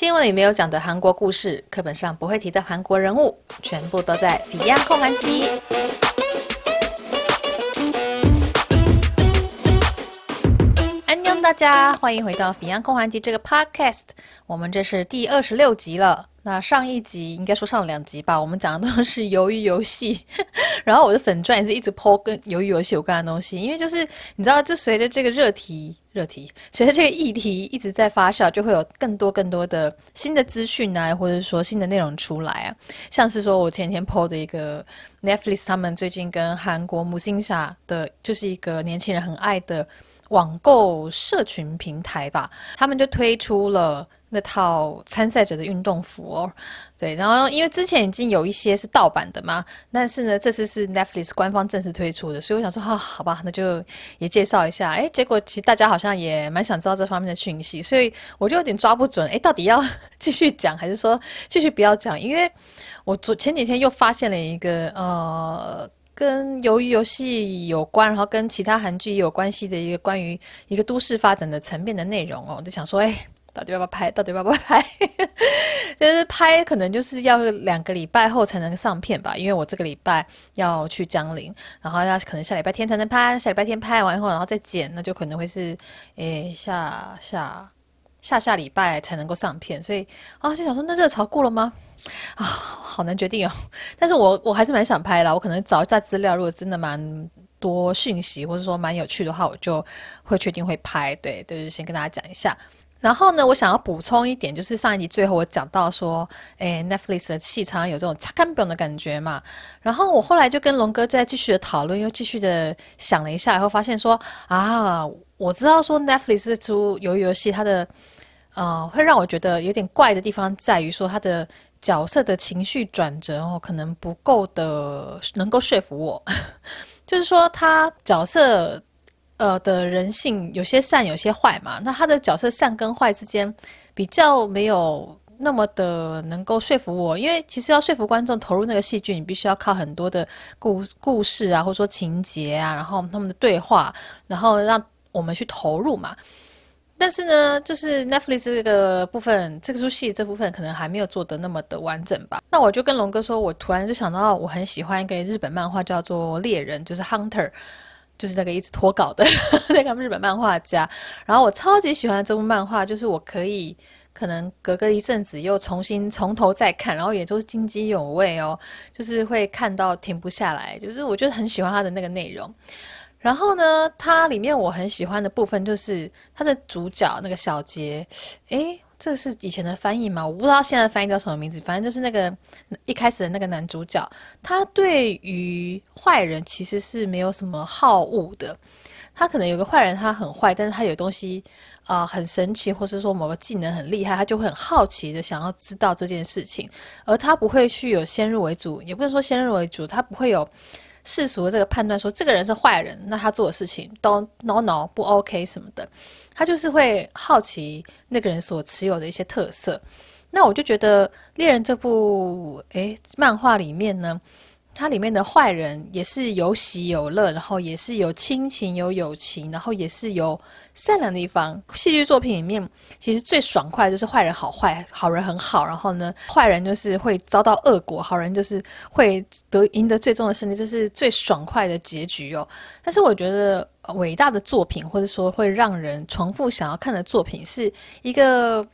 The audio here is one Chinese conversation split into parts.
新闻里没有讲的韩国故事，课本上不会提的韩国人物，全部都在 Beyond 焢韩集。安妞大家，欢迎回到 Beyond 焢韩集这个 Podcast，我们这是第二十六集了。那上一集应该说上两集吧，我们讲的都是鱿鱼游戏，然后我的粉钻也是一直 po 跟鱿鱼游戏有关的东西，因为就是你知道，就随着这个热题热题，随着这个议题一直在发酵，就会有更多更多的新的资讯啊，或者说新的内容出来啊，像是说我前天 po 的一个 Netflix，他们最近跟韩国母星傻的就是一个年轻人很爱的网购社群平台吧，他们就推出了。那套参赛者的运动服哦，对，然后因为之前已经有一些是盗版的嘛，但是呢，这次是 Netflix 官方正式推出的，所以我想说，哈、好吧，那就也介绍一下。哎，结果其实大家好像也蛮想知道这方面的讯息，所以我就有点抓不准，哎，到底要继续讲还是说继续不要讲？因为我昨前几天又发现了一个呃，跟鱿鱼游戏有关，然后跟其他韩剧也有关系的一个关于一个都市发展的层面的内容哦，我就想说，哎。到底要不要拍？到底要不要拍？就是拍，可能就是要两个礼拜后才能上片吧。因为我这个礼拜要去江陵，然后要可能下礼拜天才能拍。下礼拜天拍完以后，然后再剪，那就可能会是诶下下下下礼拜才能够上片。所以啊，就想说，那热潮过了吗？啊，好难决定哦。但是我我还是蛮想拍的。我可能找一下资料，如果真的蛮多讯息，或者说蛮有趣的话，我就会确定会拍。对，就是先跟大家讲一下。然后呢，我想要补充一点，就是上一集最后我讲到说，诶，Netflix 的戏常常有这种擦干饼的感觉嘛。然后我后来就跟龙哥再继续的讨论，又继续的想了一下，然后发现说，啊，我知道说 Netflix 出鱿鱼游戏，它的呃会让我觉得有点怪的地方在于说，它的角色的情绪转折哦，可能不够的能够说服我，就是说他角色。呃的人性有些善有些坏嘛，那他的角色善跟坏之间比较没有那么的能够说服我，因为其实要说服观众投入那个戏剧，你必须要靠很多的故故事啊，或者说情节啊，然后他们的对话，然后让我们去投入嘛。但是呢，就是 Netflix 这个部分，这个出戏这部分可能还没有做得那么的完整吧。那我就跟龙哥说，我突然就想到，我很喜欢一个日本漫画叫做《猎人》，就是 Hunter。就是那个一直脱稿的 那个日本漫画家，然后我超级喜欢这部漫画，就是我可以可能隔个一阵子又重新从头再看，然后也都是津津有味哦，就是会看到停不下来，就是我觉得很喜欢他的那个内容。然后呢，它里面我很喜欢的部分就是它的主角那个小杰，诶。这是以前的翻译吗？我不知道现在的翻译叫什么名字。反正就是那个一开始的那个男主角，他对于坏人其实是没有什么好恶的。他可能有个坏人，他很坏，但是他有东西啊、很神奇，或是说某个技能很厉害，他就会很好奇的想要知道这件事情。而他不会去有先入为主，也不能说先入为主，他不会有世俗的这个判断，说这个人是坏人，那他做的事情都 no no 不 OK 什么的。他就是会好奇那个人所持有的一些特色，那我就觉得《猎人》这部诶漫画里面呢，它里面的坏人也是有喜有乐，然后也是有亲情有友情，然后也是有善良的一方。戏剧作品里面其实最爽快就是坏人好坏，好人很好，然后呢坏人就是会遭到恶果，好人就是会得赢得最终的胜利，这是最爽快的结局哦。但是我觉得。伟大的作品，或者说会让人重复想要看的作品，是一个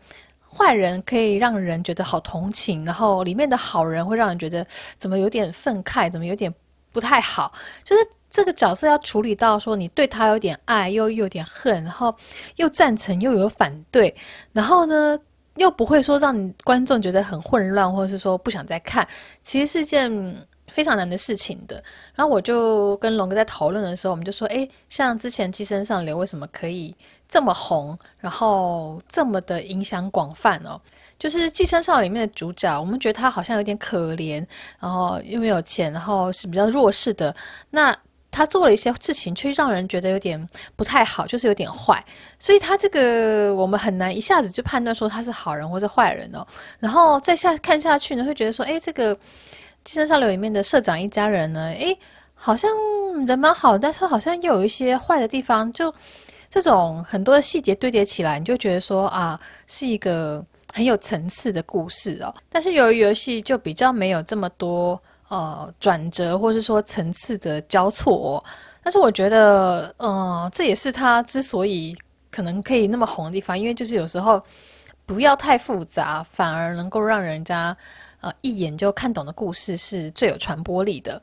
坏人可以让人觉得好同情，然后里面的好人会让人觉得怎么有点愤慨，怎么有点不太好。就是这个角色要处理到说，你对他有点爱，又有点恨，然后又赞成又有反对，然后呢又不会说让你观众觉得很混乱，或者是说不想再看。其实是件。非常难的事情的，然后我就跟龙哥在讨论的时候，我们就说，诶，像之前《寄生上流》为什么可以这么红，然后这么的影响广泛哦？就是《寄生上》里面的主角，我们觉得他好像有点可怜，然后又没有钱，然后是比较弱势的。那他做了一些事情，却让人觉得有点不太好，就是有点坏。所以他这个我们很难一下子就判断说他是好人或者坏人哦。然后再下看下去呢，会觉得说，诶，这个。《寄生上流》里面的社长一家人呢，诶，好像人蛮好，但是好像又有一些坏的地方。就这种很多的细节堆叠起来，你就觉得说啊，是一个很有层次的故事哦。但是由于游戏就比较没有这么多呃转折，或是说层次的交错。但是我觉得，嗯、这也是它之所以可能可以那么红的地方，因为就是有时候不要太复杂，反而能够让人家呃一眼就看懂的故事是最有传播力的。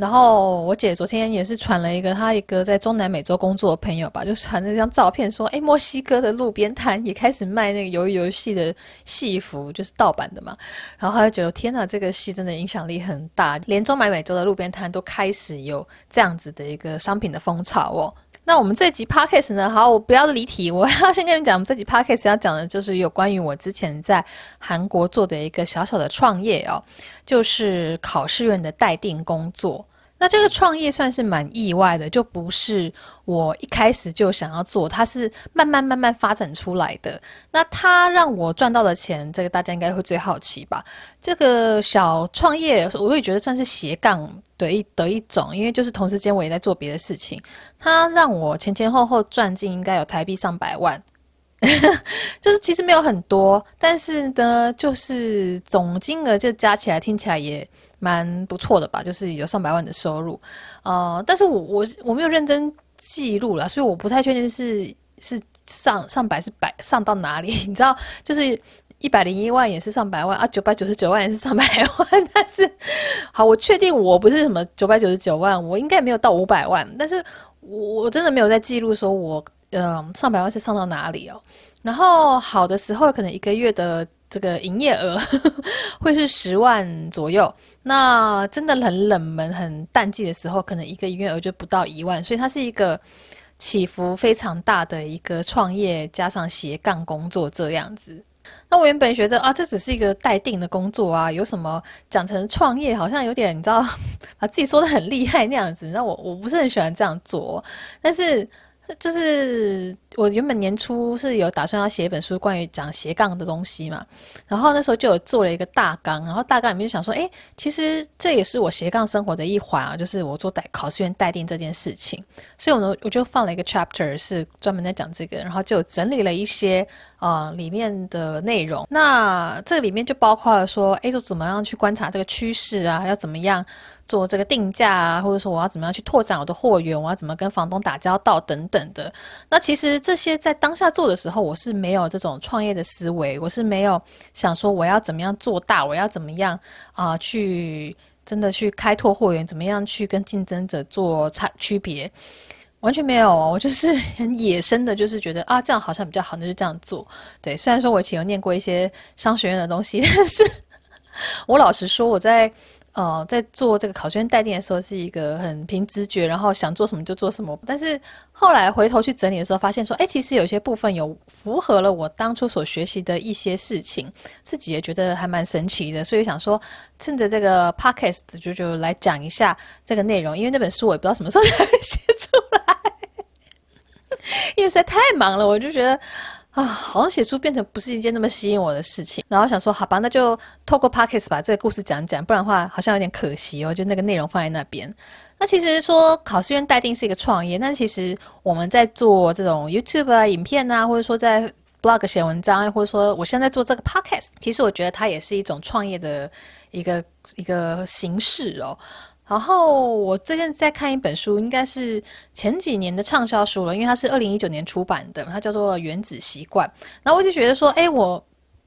然后我姐昨天也是传了一个她一个在中南美洲工作的朋友吧，就传了一张照片说，诶，墨西哥的路边摊也开始卖那个鱿鱼游戏的戏服，就是盗版的嘛。然后她就觉得天哪，这个戏真的影响力很大，连中南美洲的路边摊都开始有这样子的一个商品的风潮哦。那我们这集 podcast 呢？好，我不要离题，我要先跟你讲，我们这集 podcast 要讲的就是有关于我之前在韩国做的一个小小的创业哦，就是考试院的待定工作。那这个创业算是蛮意外的，就不是我一开始就想要做，它是慢慢慢慢发展出来的。那它让我赚到的钱，这个大家应该会最好奇吧？这个小创业，我也觉得算是斜杠的一的一种，因为就是同时间我也在做别的事情。它让我前前后后赚进应该有台币上百万，就是其实没有很多，但是呢，就是总金额就加起来听起来也。蛮不错的吧，就是有上百万的收入，呃，但是我我我没有认真记录了，所以我不太确定是是上上百是百上到哪里，你知道，就是一百零一万也是上百万啊，九百九十九万也是上百万，但是好，我确定我不是什么九百九十九万，我应该没有到五百万，但是我我真的没有在记录说我呃上百万是上到哪里哦，然后好的时候可能一个月的。这个营业额 会是十万左右，那真的很冷门、很淡季的时候，可能一个营业额就不到一万，所以它是一个起伏非常大的一个创业加上斜杠工作这样子。那我原本觉得啊，这只是一个待定的工作啊，有什么讲成创业，好像有点你知道，把自己说的很厉害那样子。那我我不是很喜欢这样做，但是。就是我原本年初是有打算要写一本书，关于讲斜杠的东西嘛，然后那时候就有做了一个大纲，然后大纲里面就想说，哎，其实这也是我斜杠生活的一环啊，就是我做代考试院待定这件事情，所以我呢我就放了一个 chapter 是专门在讲这个，然后就整理了一些呃里面的内容，那这里面就包括了说，哎，就怎么样去观察这个趋势啊，要怎么样。做这个定价啊，或者说我要怎么样去拓展我的货源，我要怎么跟房东打交道等等的。那其实这些在当下做的时候，我是没有这种创业的思维，我是没有想说我要怎么样做大，我要怎么样啊、去真的去开拓货源，怎么样去跟竞争者做差区别，完全没有。我就是很野生的，就是觉得啊这样好像比较好，那就这样做。对，虽然说我以前有念过一些商学院的东西，但是 我老实说我在。呃，在做这个考试院待定的时候，是一个很凭直觉，然后想做什么就做什么。但是后来回头去整理的时候，发现说，哎，其实有些部分有符合了我当初所学习的一些事情，自己也觉得还蛮神奇的。所以想说，趁着这个 podcast 就就来讲一下这个内容，因为那本书我也不知道什么时候 才会写出来，因为实在太忙了，我就觉得。啊，好像写书变成不是一件那么吸引我的事情，然后想说，好吧，那就透过 Podcast 把这个故事讲讲，不然的话好像有点可惜哦，就那个内容放在那边。那其实说考试院待定是一个创业，但其实我们在做这种 YouTube 啊、影片啊，或者说在 Blog 写文章，或者说我现在做这个 Podcast，其实我觉得它也是一种创业的一个一个形式哦。然后我最近在看一本书，应该是前几年的畅销书了，因为它是二零一九年出版的，它叫做《原子习惯》。然后我就觉得说，哎，我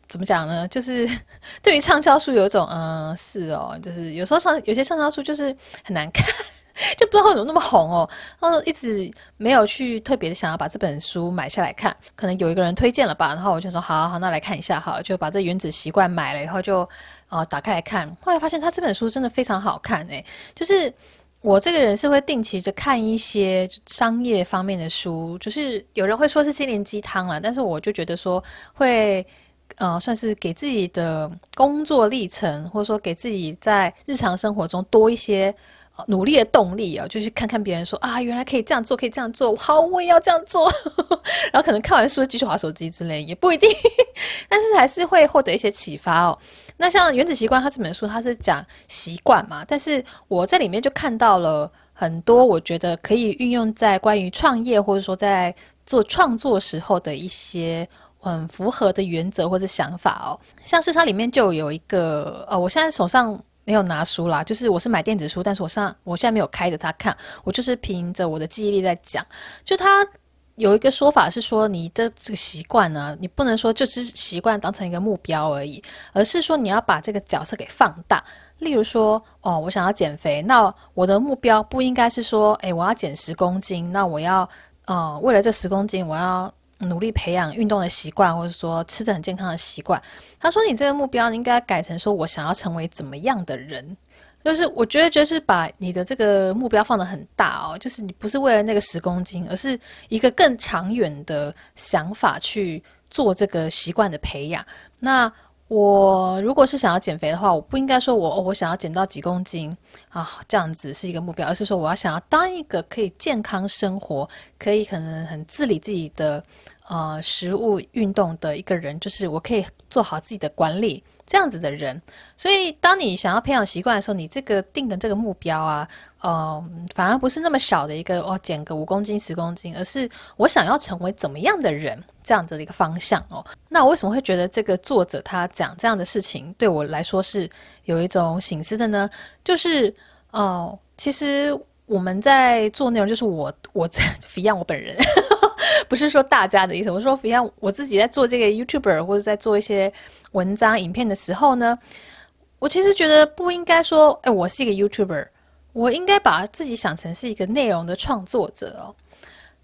怎么讲呢？就是 对于畅销书有一种，嗯、是哦，就是有时候上有些畅销书就是很难看。就不知道为什么那么红哦，然后一直没有去特别的想要把这本书买下来看，可能有一个人推荐了吧，然后我就说好好好，那来看一下好了，就把这《原子习惯》买了以后就啊、呃、打开来看，后来发现他这本书真的非常好看诶，就是我这个人是会定期的看一些商业方面的书，就是有人会说是心灵鸡汤了，但是我就觉得说会呃算是给自己的工作历程，或者说给自己在日常生活中多一些。努力的动力啊，就是看看别人说啊，原来可以这样做，可以这样做，好，我也要这样做。然后可能看完书继续划手机之类，也不一定，但是还是会获得一些启发哦。那像《原子习惯》它这本书，它是讲习惯嘛，但是我在里面就看到了很多我觉得可以运用在关于创业或者说在做创作时候的一些很符合的原则或者想法哦。像是它里面就有一个，呃，我现在手上没有拿书啦，就是我是买电子书，但是我上我现在没有开着它看，我就是凭着我的记忆力在讲。就它有一个说法是说，你的这个习惯呢，你不能说就是习惯当成一个目标而已，而是说你要把这个角色给放大。例如说，哦，我想要减肥，那我的目标不应该是说，诶，我要减十公斤，那我要，呃，为了这十公斤，我要努力培养运动的习惯，或者说吃的很健康的习惯。他说，你这个目标你应该改成说，我想要成为怎么样的人？就是我觉得，就是把你的这个目标放得很大哦，就是你不是为了那个十公斤，而是一个更长远的想法去做这个习惯的培养。那我如果是想要减肥的话，我不应该说我、哦、我想要减到几公斤啊，这样子是一个目标，而是说我要想要当一个可以健康生活，可以可能很自理自己的呃食物、运动的一个人，就是我可以做好自己的管理。这样子的人，所以当你想要培养习惯的时候，你这个定的这个目标啊，呃，反而不是那么小的一个哦，减个五公斤、十公斤，而是我想要成为怎么样的人，这样子的一个方向哦。那我为什么会觉得这个作者他讲这样的事情对我来说是有一种醒思的呢？就是哦、其实我们在做内容，就是我我在 f i 我本人。不是说大家的意思，我说，比方我自己在做这个 YouTuber 或者在做一些文章、影片的时候呢，我其实觉得不应该说，哎，我是一个 YouTuber，我应该把自己想成是一个内容的创作者哦。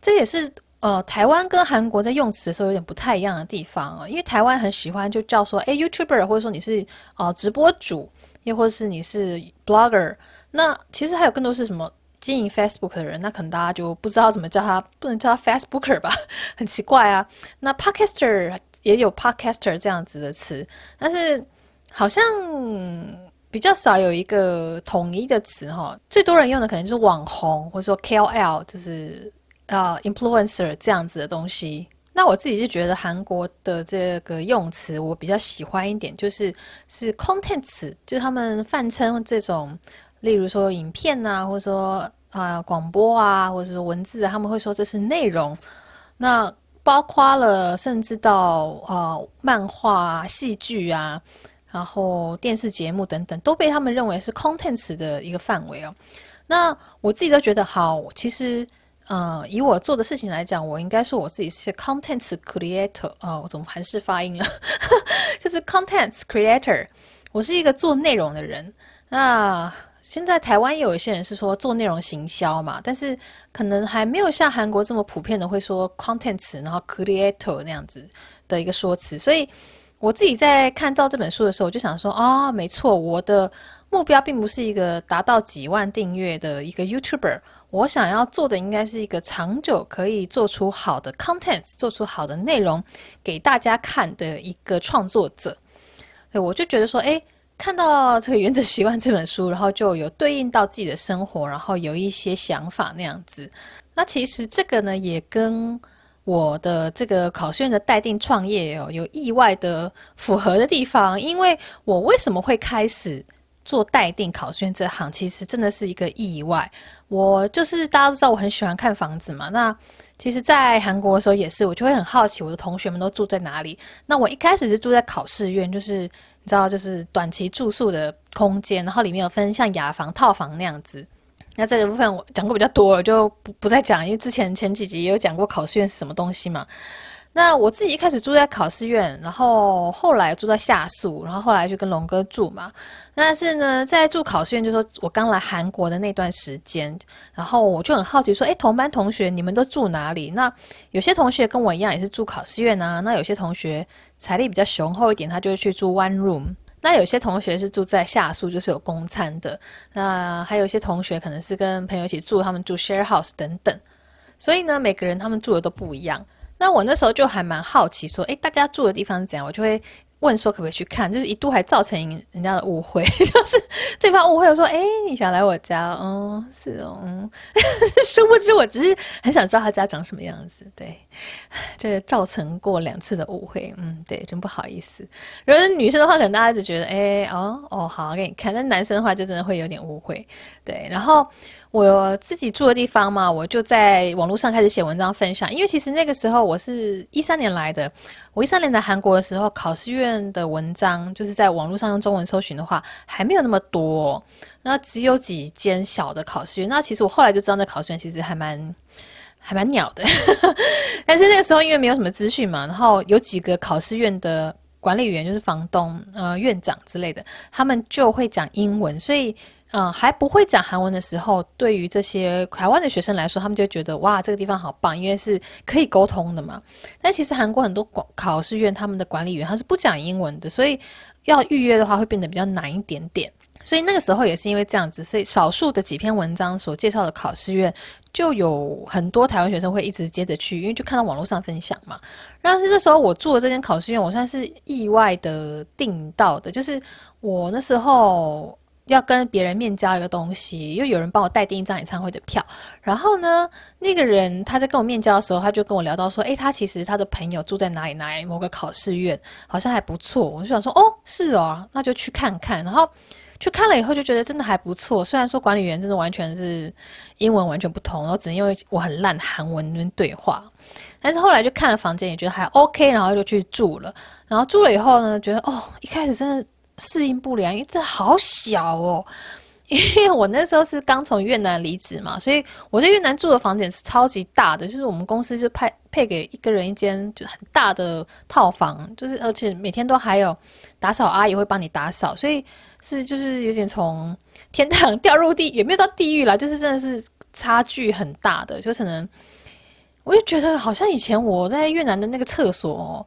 这也是呃，台湾跟韩国在用词的时候有点不太一样的地方哦，因为台湾很喜欢就叫说，哎，YouTuber，或者说你是呃直播主，又或者是你是 Blogger，那其实还有更多是什么？经营 Facebook 的人，那可能大家就不知道怎么叫他，不能叫他 Facebooker 吧，很奇怪啊。那 Podcaster 也有 Podcaster 这样子的词，但是好像比较少有一个统一的词哈。最多人用的可能就是网红，或者说 KOL，就是啊、Influencer 这样子的东西。那我自己就觉得韩国的这个用词我比较喜欢一点，就是是 Content 词，就是他们泛称这种。例如说影片啊，或者说啊、广播啊，或者说文字，他们会说这是内容。那包括了甚至到呃漫画啊、戏剧啊，然后电视节目等等，都被他们认为是 contents 的一个范围哦。那我自己都觉得好，其实呃以我做的事情来讲，我应该说我自己是 contents creator 啊、我怎么韩式发音了？就是 contents creator，我是一个做内容的人。那现在台湾有一些人是说做内容行销嘛，但是可能还没有像韩国这么普遍的会说 contents，然后 creator 那样子的一个说辞。所以我自己在看到这本书的时候，我就想说、哦，没错，我的目标并不是一个达到几万订阅的一个 YouTuber，我想要做的应该是一个长久可以做出好的 contents，做出好的内容给大家看的一个创作者。对我就觉得说，哎。看到这个《原则习惯》这本书，然后就有对应到自己的生活，然后有一些想法那样子。那其实这个呢，也跟我的这个考试院的待定创业哦，有意外的符合的地方。因为我为什么会开始做待定考试院这行，其实真的是一个意外。我就是大家都知道，我很喜欢看房子嘛。那其实，在韩国的时候也是，我就会很好奇我的同学们都住在哪里。那我一开始是住在考试院，就是。你知道就是短期住宿的空间，然后里面有分像雅房、套房那样子。那这个部分我讲过比较多了，就不不再讲，因为之前前几集也有讲过考试院是什么东西嘛。那我自己一开始住在考试院，然后后来住在下宿，然后后来就跟龙哥住嘛。但是呢，在住考试院，就说我刚来韩国的那段时间，然后我就很好奇说，诶，同班同学你们都住哪里？那有些同学跟我一样也是住考试院啊，那有些同学财力比较雄厚一点，他就会去住 one room。那有些同学是住在下宿，就是有公餐的。那还有一些同学可能是跟朋友一起住，他们住 share house 等等。所以呢，每个人他们住的都不一样。那我那时候就还蛮好奇，说，诶，大家住的地方是怎样？我就会问说，可不可以去看？就是一度还造成人家的误会，就是对方误会我说，诶，你想来我家？哦，是哦，嗯，殊不知我只是很想知道他家长什么样子。对，这造成过两次的误会，嗯，对，真不好意思。如果女生的话，可能大家就觉得，诶，哦，哦，好，给你看。但男生的话，就真的会有点误会。对，然后。我自己住的地方嘛，我就在网络上开始写文章分享。因为其实那个时候我是一三年来的，我一三年来韩国的时候，考试院的文章就是在网络上用中文搜寻的话，还没有那么多，那只有几间小的考试院。那其实我后来就知道，那考试院其实还蛮还蛮鸟的。但是那个时候因为没有什么资讯嘛，然后有几个考试院的管理员，就是房东、呃院长之类的，他们就会讲英文，所以。嗯，还不会讲韩文的时候，对于这些台湾的学生来说，他们就觉得哇，这个地方好棒，因为是可以沟通的嘛。但其实韩国很多管考试院他们的管理员他是不讲英文的，所以要预约的话会变得比较难一点点。所以那个时候也是因为这样子，所以少数的几篇文章所介绍的考试院，就有很多台湾学生会一直接着去，因为就看到网络上分享嘛。然后是那时候我住的这间考试院，我算是意外的订到的，就是我那时候。要跟别人面交一个东西，又有人帮我代订一张演唱会的票。然后呢，那个人他在跟我面交的时候，他就跟我聊到说：“诶，他其实他的朋友住在哪里哪里某个考试院，好像还不错。”我就想说：“哦，是哦，那就去看看。”然后去看了以后，就觉得真的还不错。虽然说管理员真的完全是英文完全不同，然后只因为我很烂韩文跟对话，但是后来就看了房间，也觉得还 OK，然后就去住了。然后住了以后呢，觉得哦，一开始真的。适应不良，因为这好小哦。因为我那时候是刚从越南离职嘛，所以我在越南住的房间是超级大的，就是我们公司就派配给一个人一间就很大的套房，就是而且每天都还有打扫阿姨会帮你打扫，所以是就是有点从天堂掉入地，也没有到地狱啦，就是真的是差距很大的，就可能我就觉得好像以前我在越南的那个厕所哦，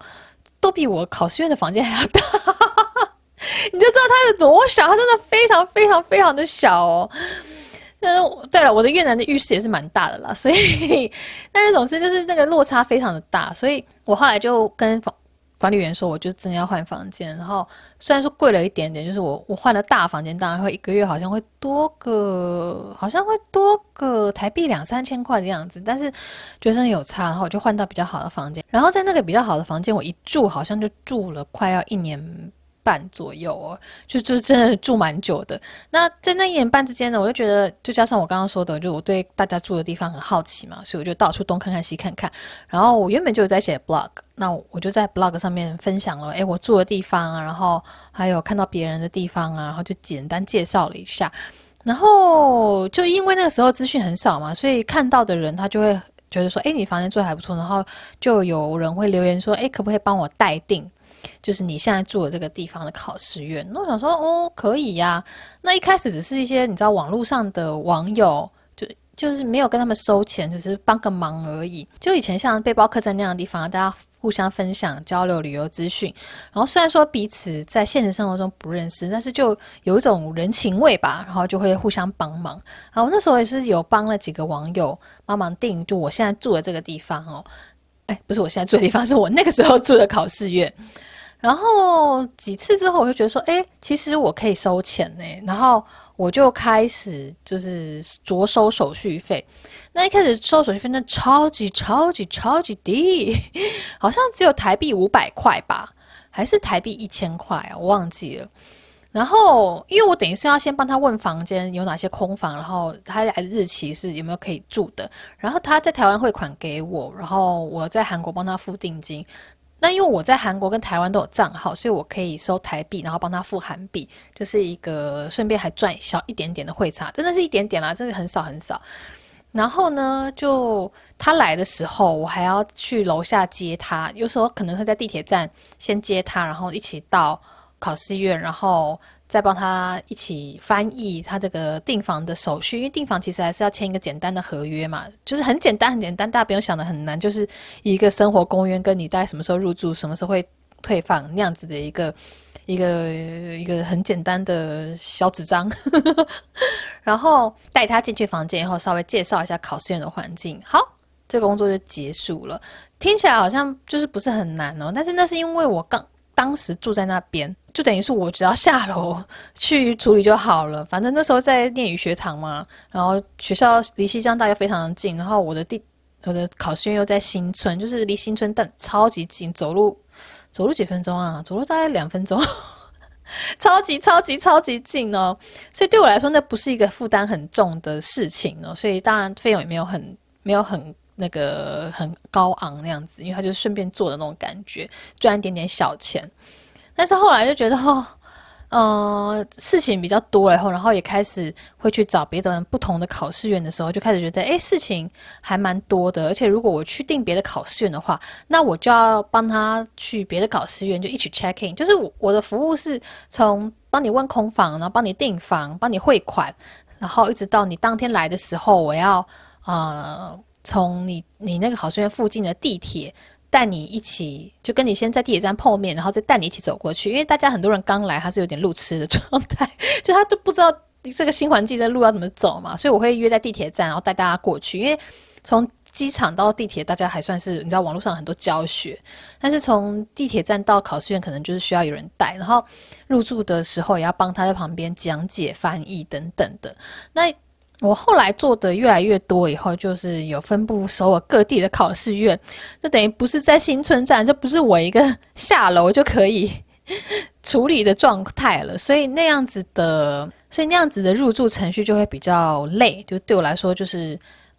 都比我考试院的房间还要大。你就知道它有多小，它真的非常非常非常的小哦。嗯，对了，我的越南的浴室也是蛮大的啦，所以，但是总之就是那个落差非常的大，所以我后来就跟房管理员说，我就真的要换房间。然后虽然说贵了一点点，就是我我换了大房间，当然会一个月好像会多个，好像会多个台币两三千块的样子，但是觉得真的有差，然后我就换到比较好的房间。然后在那个比较好的房间，我一住好像就住了快要一年半左右哦，就就真的住蛮久的。那在那一年半之间呢，我就觉得，就加上我刚刚说的，就我对大家住的地方很好奇嘛，所以我就到处东看看西看看。然后我原本就有在写 blog，那我就在 blog 上面分享了，诶，我住的地方啊，然后还有看到别人的地方啊，然后就简单介绍了一下。然后就因为那个时候资讯很少嘛，所以看到的人他就会觉得说，诶，你房间住的还不错。然后就有人会留言说，诶，可不可以帮我代订？就是你现在住的这个地方的考试院，那我想说，哦，可以呀、那一开始只是一些你知道网络上的网友，就就是没有跟他们收钱，只、就是帮个忙而已。就以前像背包客栈那样的地方，大家互相分享、交流旅游资讯。然后虽然说彼此在现实生活中不认识，但是就有一种人情味吧，然后就会互相帮忙。然后那时候也是有帮了几个网友帮忙订，就我现在住的这个地方哦。哎，不是我现在住的地方，是我那个时候住的考试院。然后几次之后，我就觉得说，哎，其实我可以收钱呢。然后我就开始就是着收手续费。那一开始收手续费，那超级超级超级低，好像只有台币五百块吧，还是台币一千块啊？我忘记了。然后，因为我等于是要先帮他问房间有哪些空房，然后他来的日期是有没有可以住的，然后他在台湾汇款给我，然后我在韩国帮他付定金。那因为我在韩国跟台湾都有账号，所以我可以收台币，然后帮他付韩币，就是一个顺便还赚小一点点的汇差，真的是一点点啦，真的很少很少。然后呢，就他来的时候，我还要去楼下接他，有时候可能会在地铁站先接他，然后一起到考试院，然后再帮他一起翻译他这个订房的手续，因为订房其实还是要签一个简单的合约嘛，就是很简单很简单，大家不用想的很难，就是一个生活公约，跟你大概什么时候入住，什么时候会退房那样子的一个一个一个很简单的小纸张，然后带他进去房间以后，稍微介绍一下考试院的环境，好，这个工作就结束了。听起来好像就是不是很难哦，但是那是因为我刚。当时住在那边，就等于是我只要下楼去处理就好了。反正那时候在念语学堂嘛，然后学校离西江大概非常的近，然后我的地我的考试院又在新村，就是离新村但超级近，走路走路几分钟啊？走路大概两分钟，超级超级超级近哦。所以对我来说，那不是一个负担很重的事情哦。所以当然费用也没有很没有很那个很高昂那样子，因为他就顺便做的那种感觉，赚一点点小钱。但是后来就觉得哦。呃，事情比较多了以后，然后也开始会去找别的人不同的考试院的时候，就开始觉得，哎，事情还蛮多的。而且如果我去订别的考试院的话，那我就要帮他去别的考试院，就一起 check in。就是我的服务是从帮你问空房，然后帮你订房，帮你汇款，然后一直到你当天来的时候，我要呃从你你那个考试院附近的地铁。带你一起，就跟你先在地铁站碰面，然后再带你一起走过去。因为大家很多人刚来，他是有点路痴的状态，就他都不知道这个新环境的路要怎么走嘛。所以我会约在地铁站，然后带大家过去。因为从机场到地铁，大家还算是你知道网络上很多教学，但是从地铁站到考试院，可能就是需要有人带。然后入住的时候也要帮他在旁边讲解、翻译等等的。那我后来做的越来越多，以后就是有分布首尔各地的考试院，就等于不是在新村站，就不是我一个 下楼就可以 处理的状态了。所以那样子的，所以那样子的入住程序就会比较累。就对我来说，就是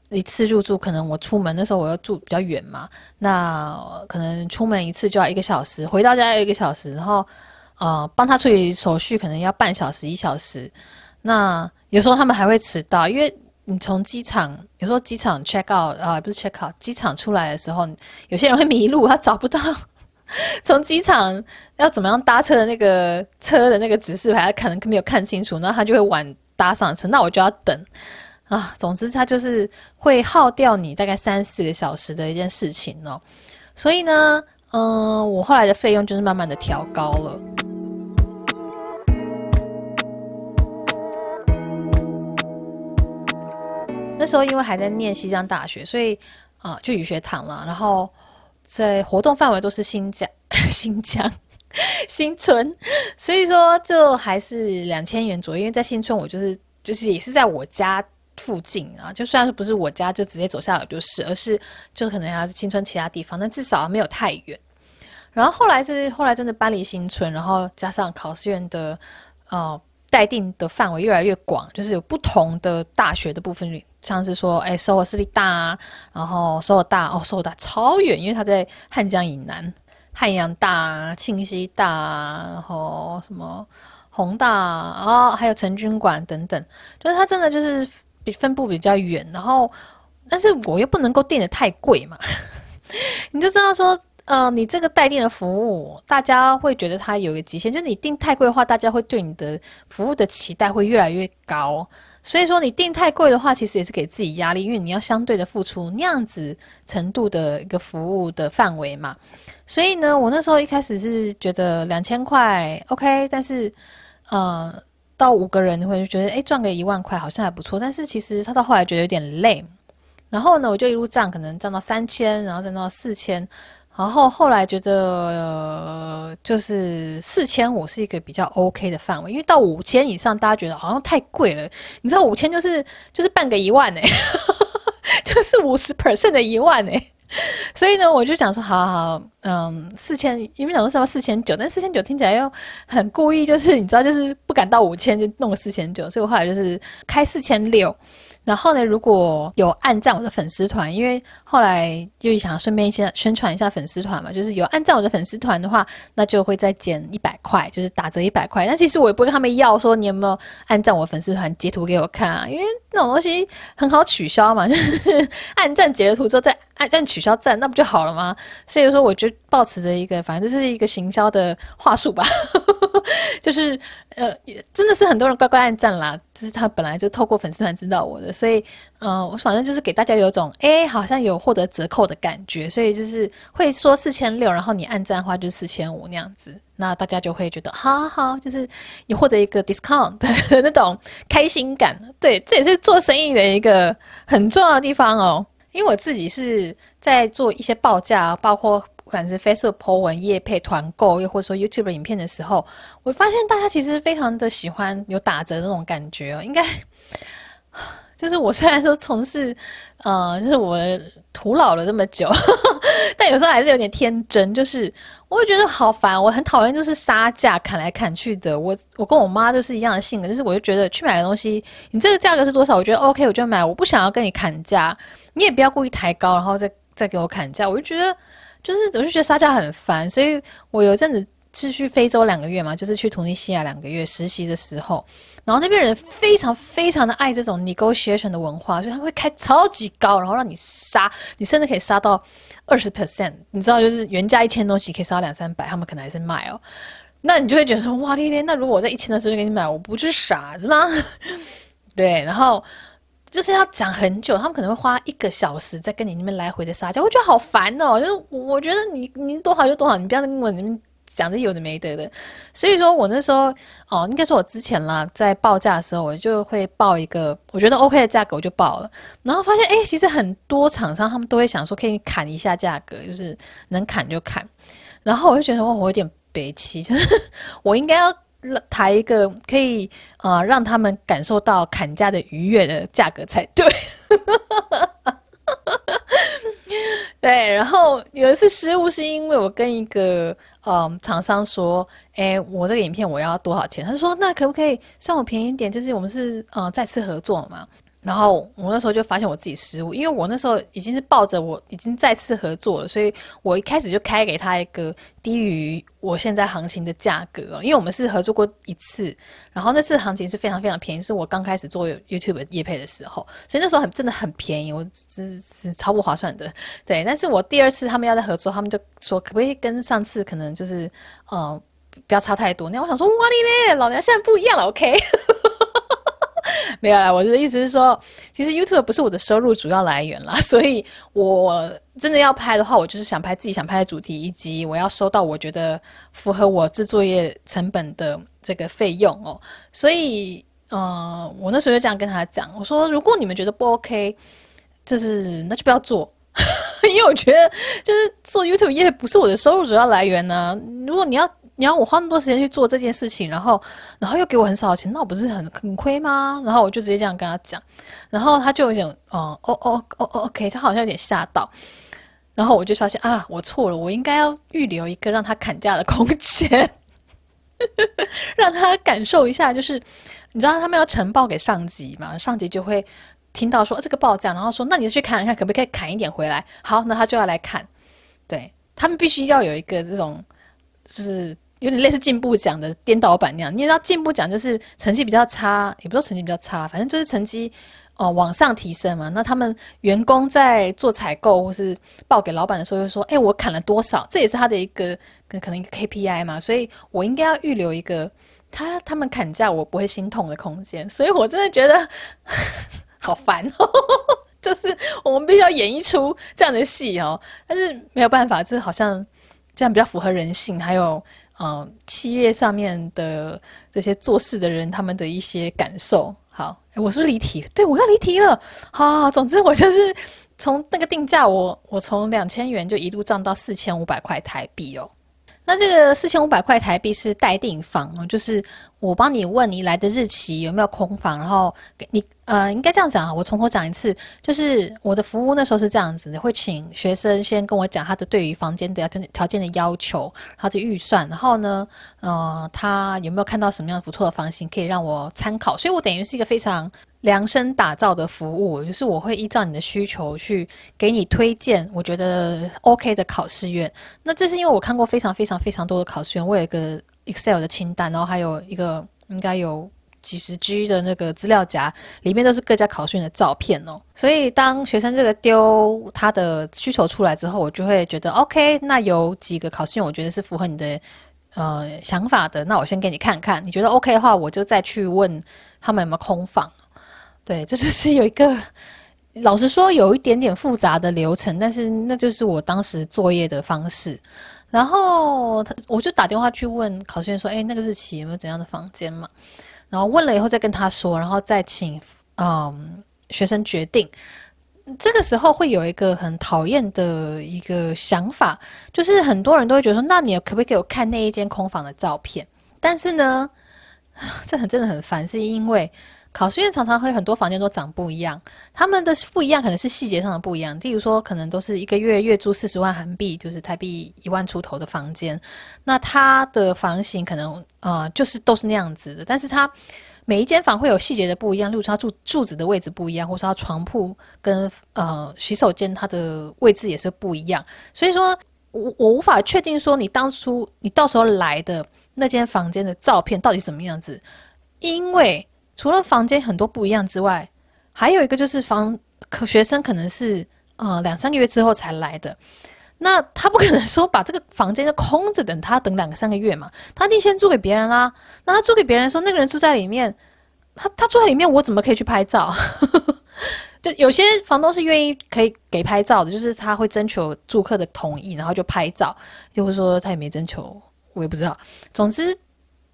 一次入住，可能我出门的时候我要住比较远嘛，那可能出门一次就要一个小时，回到家要一个小时，然后呃帮他处理手续，可能要半小时一小时。那有时候他们还会迟到，因为你从机场，有时候机场 check out 啊，不是 check out，机场出来的时候，有些人会迷路，他找不到从机场要怎么样搭车的那个车的那个指示牌，他可能没有看清楚，然后他就会晚搭上车，那我就要等啊。总之，他就是会耗掉你大概三四个小时的一件事情哦。所以呢，嗯、我后来的费用就是慢慢的调高了。那时候因为还在念西江大学，所以啊、就语学堂了。然后在活动范围都是新疆、新疆、新村，所以说就还是两千元左右。因为在新村，我就是就是也是在我家附近啊，就虽然说不是我家，就直接走下来就是，而是就可能还是新村其他地方，但至少没有太远。然后后来是后来真的搬离新村，然后加上考试院的呃待定的范围越来越广，就是有不同的大学的部分。像是说，哎，首尔市立大，然后首尔大哦，首尔大超远，因为它在汉江以南，汉阳大、庆熙大，然后什么弘大，哦，还有成均馆等等，就是它真的就是比分布比较远，然后但是我又不能够定得太贵嘛，你就知道说，呃，你这个待定的服务，大家会觉得它有一个极限，就是你订太贵的话，大家会对你的服务的期待会越来越高。所以说，你订太贵的话，其实也是给自己压力，因为你要相对的付出那样子程度的一个服务的范围嘛。所以呢，我那时候一开始是觉得两千块 OK，但是，呃，到五个人会觉得，哎，赚个一万块好像还不错。但是其实他到后来觉得有点累，然后呢，我就一路涨，可能涨到三千，然后涨到四千。然后后来觉得，就是四千五是一个比较 OK 的范围，因为到五千以上，大家觉得好像太贵了。你知道五千就是就是半个一万呢，就是五十 percent 的一万呢。所以呢，我就想说，好好，嗯，四千，因为想说是要四千九，但四千九听起来又很故意，就是你知道，就是不敢到五千就弄个四千九，所以我后来就是开四千六。然后呢，如果有按赞我的粉丝团，因为后来又想顺便一些宣传一下粉丝团嘛，就是有按赞我的粉丝团的话，那就会再减一百块，就是打折一百块。但其实我也不跟他们要说你有没有按赞我粉丝团，截图给我看啊，因为那种东西很好取消嘛，就是按赞截了图之后再按赞取消赞，那不就好了吗？所以说，我就抱持着一个，反正这是一个行销的话术吧，就是呃，真的是很多人乖乖按赞啦，就是他本来就透过粉丝团知道我的。所以，嗯、呃，我反正就是给大家有种，哎，好像有获得折扣的感觉，所以就是会说四千六，然后你按赞的话就是四千五那样子，那大家就会觉得，好好好，就是你获得一个 discount 的那种开心感。对，这也是做生意的一个很重要的地方哦。因为我自己是在做一些报价，包括不管是 Facebook po 文、业配团购，又或者说 YouTube 影片的时候，我发现大家其实非常的喜欢有打折那种感觉哦，应该。就是我虽然说从事，呃，就是我徒劳了这么久，但有时候还是有点天真，就是我会觉得好烦，我很讨厌就是杀价砍来砍去的。我我跟我妈都是一样的性格，就是我就觉得去买个东西，你这个价格是多少？我觉得 OK，我就买，我不想要跟你砍价，你也不要故意抬高，然后再再给我砍价。我就觉得就是我就觉得杀价很烦，所以我有阵子是去非洲两个月嘛，就是去突尼西亚两个月实习的时候。然后那边人非常非常的爱这种 negotiation 的文化，所以他们会开超级高，然后让你杀，你甚至可以杀到二十 percent。你知道，就是原价一千东西可以杀到两三百，他们可能还是卖哦。那你就会觉得哇咧咧，那如果我在一千的时候就给你买，我不就是傻子吗？对，然后就是要讲很久，他们可能会花一个小时在跟你那边来回的杀价，我觉得好烦哦。就是我觉得你你多少就多少，你不要跟我那边。讲的有的没得的，所以说我那时候哦，应该说我之前啦，在报价的时候，我就会报一个我觉得 OK 的价格，我就报了。然后发现，哎，其实很多厂商他们都会想说，可以砍一下价格，就是能砍就砍。然后我就觉得，哇，我有点悲戚，就 是我应该要抬一个可以啊、让他们感受到砍价的愉悦的价格才对。对，然后有一次失误是因为我跟一个嗯厂商说，哎，我这个影片我要多少钱？他说那可不可以算我便宜一点？就是我们是嗯再次合作嘛。然后我那时候就发现我自己失误，因为我那时候已经是抱着我已经再次合作了，所以我一开始就开给他一个低于我现在行情的价格，因为我们是合作过一次，然后那次行情是非常非常便宜，是我刚开始做 YouTube 业配的时候，所以那时候很真的很便宜，我是是超不划算的，对。但是我第二次他们要再合作，他们就说可不可以跟上次可能就是嗯不要差太多，那我想说哇你咧，老娘现在不一样了，OK。没有啦，我的意思是说，其实 YouTube 不是我的收入主要来源啦，所以我真的要拍的话，我就是想拍自己想拍的主题，以及我要收到我觉得符合我制作业成本的这个费用哦。所以，嗯、呃，我那时候就这样跟他讲，我说如果你们觉得不 OK，就是那就不要做，因为我觉得就是做 YouTube 业不是我的收入主要来源呢、如果你要。你要我花那么多时间去做这件事情，然后，然后又给我很少的钱，那我不是很很亏吗？然后我就直接这样跟他讲，然后他就有点，哦哦哦哦哦，OK，他好像有点吓到，然后我就发现啊，我错了，我应该要预留一个让他砍价的空间，让他感受一下，就是你知道他们要呈报给上级嘛，上级就会听到说这个报价，然后说那你去看一看，可不可以砍一点回来？好，那他就要来砍，对，他们必须要有一个这种，就是。有点类似进步奖的颠倒版那样，你知道进步奖就是成绩比较差，也不是成绩比较差，反正就是成绩哦、往上提升嘛。那他们员工在做采购或是报给老板的时候，就说：“哎，我砍了多少？”这也是他的一个可能一个 KPI 嘛。所以我应该要预留一个他他们砍价我不会心痛的空间。所以我真的觉得 好烦哦，就是我们必须要演一出这样的戏哦，但是没有办法，这好像这样比较符合人性，还有。嗯，七月上面的这些做事的人，他们的一些感受。好，我是不是离题？对，我要离题了。好，总之我就是从那个定价，我我从两千元就一路涨到四千五百块台币哦。那这个四千五百块台币是待订房，就是我帮你问你来的日期有没有空房，然后给你呃，应该这样讲啊，我从头讲一次，就是我的服务那时候是这样子，会请学生先跟我讲他的对于房间的条条件的要求，他的预算，然后呢，呃，他有没有看到什么样不错的房型可以让我参考，所以我等于是一个非常。量身打造的服务，就是我会依照你的需求去给你推荐，我觉得 OK 的考试院。那这是因为我看过非常非常非常多的考试院，我有一个 Excel 的清单，然后还有一个应该有几十 G 的那个资料夹，里面都是各家考试院的照片哦。所以当学生这个丢他的需求出来之后，我就会觉得 OK，那有几个考试院我觉得是符合你的呃想法的，那我先给你看看，你觉得 OK 的话，我就再去问他们有没有空房。对，这就是有一个，老实说有一点点复杂的流程，但是那就是我当时作业的方式。然后他我就打电话去问考试员说：“哎，那个日期有没有怎样的房间嘛？”然后问了以后再跟他说，然后再请嗯学生决定。这个时候会有一个很讨厌的一个想法，就是很多人都会觉得说：“那你可不可以给我看那一间空房的照片？”但是呢，这很真的很烦，是因为。考试院常常会很多房间都长不一样，他们的不一样可能是细节上的不一样。例如说，可能都是一个月月租四十万韩币，就是台币一万出头的房间，那他的房型可能呃就是都是那样子的，但是他每一间房会有细节的不一样，例如说他柱柱子的位置不一样，或者他床铺跟呃洗手间它的位置也是不一样，所以说我我无法确定说你当初你到时候来的那间房间的照片到底什么样子，因为除了房间很多不一样之外，还有一个就是房可学生可能是呃两三个月之后才来的，那他不可能说把这个房间就空着等他等两三个月嘛，他一定先租给别人啦。那他租给别人的时候，那个人住在里面，他他住在里面，我怎么可以去拍照？就有些房东是愿意可以给拍照的，就是他会征求住客的同意，然后就拍照，又或者说他也没征求。我也不知道，总之，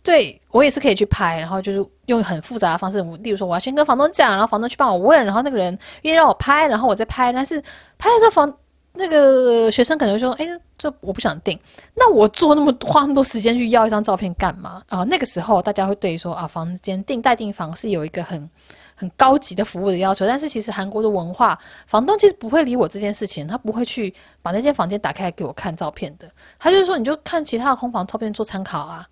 对我也是可以去拍，然后就是用很复杂的方式，我例如说我要先跟房东讲，然后房东去帮我问，然后那个人愿意让我拍，然后我再拍。但是拍了之后，房那个学生可能会说：“哎，这我不想订。”那我做那么花那么多时间去要一张照片干嘛啊？那个时候大家会对于说啊，房间订代订房是有一个很。很高级的服务的要求，但是其实韩国的文化，房东其实不会理我这件事情，他不会去把那间房间打开来给我看照片的，他就是说你就看其他的空房照片做参考啊。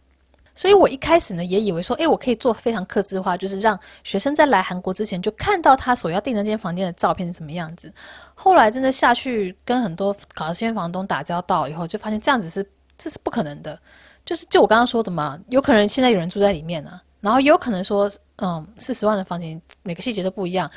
所以我一开始呢也以为说，诶，我可以做非常客制化，就是让学生在来韩国之前就看到他所要订的那间房间的照片是怎么样子。后来真的下去跟很多考试院房东打交道以后，就发现这样子是这是不可能的，就是就我刚刚说的嘛，有可能现在有人住在里面啊。然后也有可能说，嗯，四十万的房间每个细节都不一样。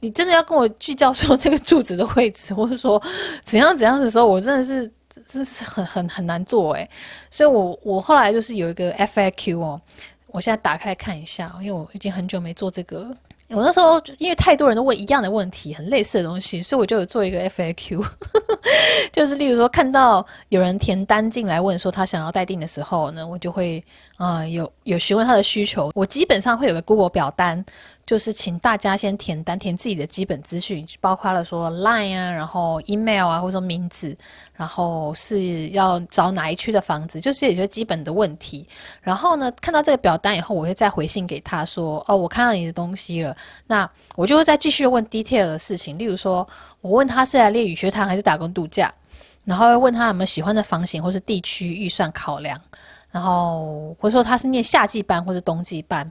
你真的要跟我计较说这个柱子的位置，或者说怎样怎样的时候，我真的是这是很很很难做诶。所以我我后来就是有一个 FAQ 哦，我现在打开来看一下，因为我已经很久没做这个。我那时候因为太多人都问一样的问题，很类似的东西，所以我就有做一个 FAQ，就是例如说看到有人填单进来问说他想要待定的时候呢，我就会、呃、有有询问他的需求，我基本上会有个 Google 表单。就是请大家先填单，填自己的基本资讯，包括了说 Line 啊，然后 email 啊，或者说名字，然后是要找哪一区的房子，就是一些基本的问题。然后呢，看到这个表单以后，我会再回信给他说，哦，我看到你的东西了。那我就会再继续问 detail 的事情，例如说，我问他是来练语学堂还是打工度假，然后问他有没有喜欢的房型或是地区预算考量，然后或者说他是念夏季班或是冬季班，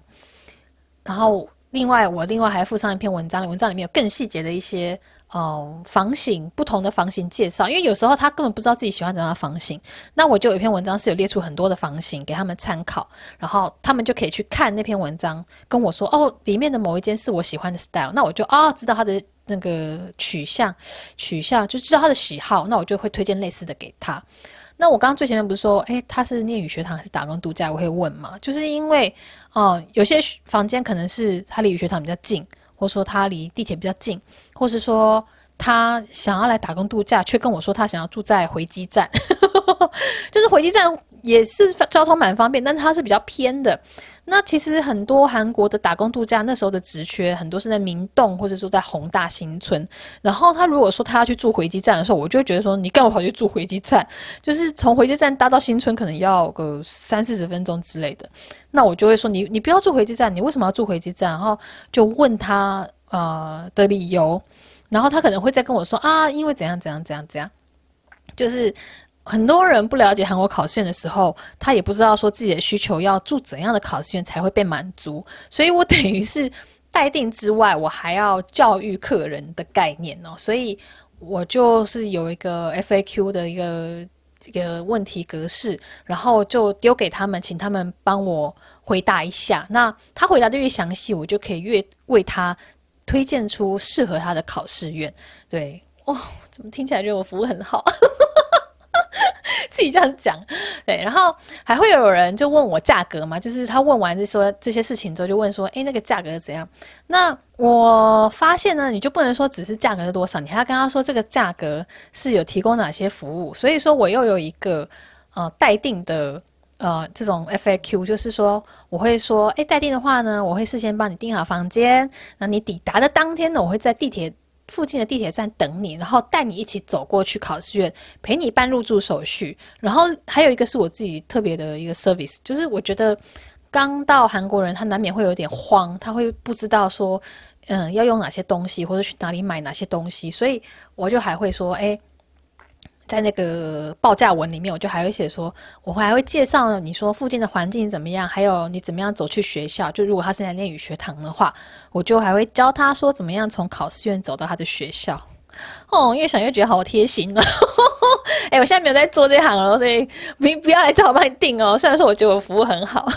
然后。另外，我另外还附上一篇文章，文章里面有更细节的一些呃房型，不同的房型介绍。因为有时候他根本不知道自己喜欢怎样的房型，那我就有一篇文章是有列出很多的房型给他们参考，然后他们就可以去看那篇文章，跟我说哦，里面的某一间是我喜欢的 style，那我就啊、知道他的那个取向，取向就知道他的喜好，那我就会推荐类似的给他。那我刚刚最前面不是说，诶，他是念语学堂还是打工度假？我会问嘛，就是因为，哦、有些房间可能是他离语学堂比较近，或说他离地铁比较近，或是说他想要来打工度假，却跟我说他想要住在回基站，就是回基站也是交通蛮方便，但它是比较偏的。那其实很多韩国的打工度假那时候的职缺很多是在明洞或者说在弘大新村。然后他如果说他要去住回机站的时候，我就会觉得说你干嘛跑去住回机站？就是从回机站搭到新村可能要个三四十分钟之类的。那我就会说你你不要住回机站，你为什么要住回机站？然后就问他呃的理由，然后他可能会再跟我说啊，因为怎样怎样怎样怎样，就是。很多人不了解韩国考试院的时候，他也不知道说自己的需求要住怎样的考试院才会被满足，所以我等于是待定之外，我还要教育客人的概念哦，所以我就是有一个 FAQ 的一个一个问题格式，然后就丢给他们，请他们帮我回答一下。那他回答的越详细，我就可以越为他推荐出适合他的考试院。对，哦，怎么听起来觉得我服务很好？自己这样讲，对，然后还会有人就问我价格嘛，就是他问完就说这些事情之后，就问说，诶，那个价格是怎样？那我发现呢，你就不能说只是价格是多少，你还要跟他说这个价格是有提供哪些服务。所以说我又有一个呃待定的呃这种 FAQ，就是说我会说，诶，待定的话呢，我会事先帮你订好房间，那你抵达的当天呢，我会在地铁。附近的地铁站等你，然后带你一起走过去考试院，陪你办入住手续。然后还有一个是我自己特别的一个 service，就是我觉得刚到韩国人，他难免会有点慌，他会不知道说，嗯，要用哪些东西，或者去哪里买哪些东西，所以我就还会说，哎，在那个报价文里面，我就还会写说，我还会介绍你说附近的环境怎么样，还有你怎么样走去学校。就如果他是在念语学堂的话，我就还会教他说怎么样从考试院走到他的学校。哦，越想越觉得好贴心了。哎，我现在没有在做这行了，所以不不要来找我帮你订哦。虽然说我觉得我服务很好，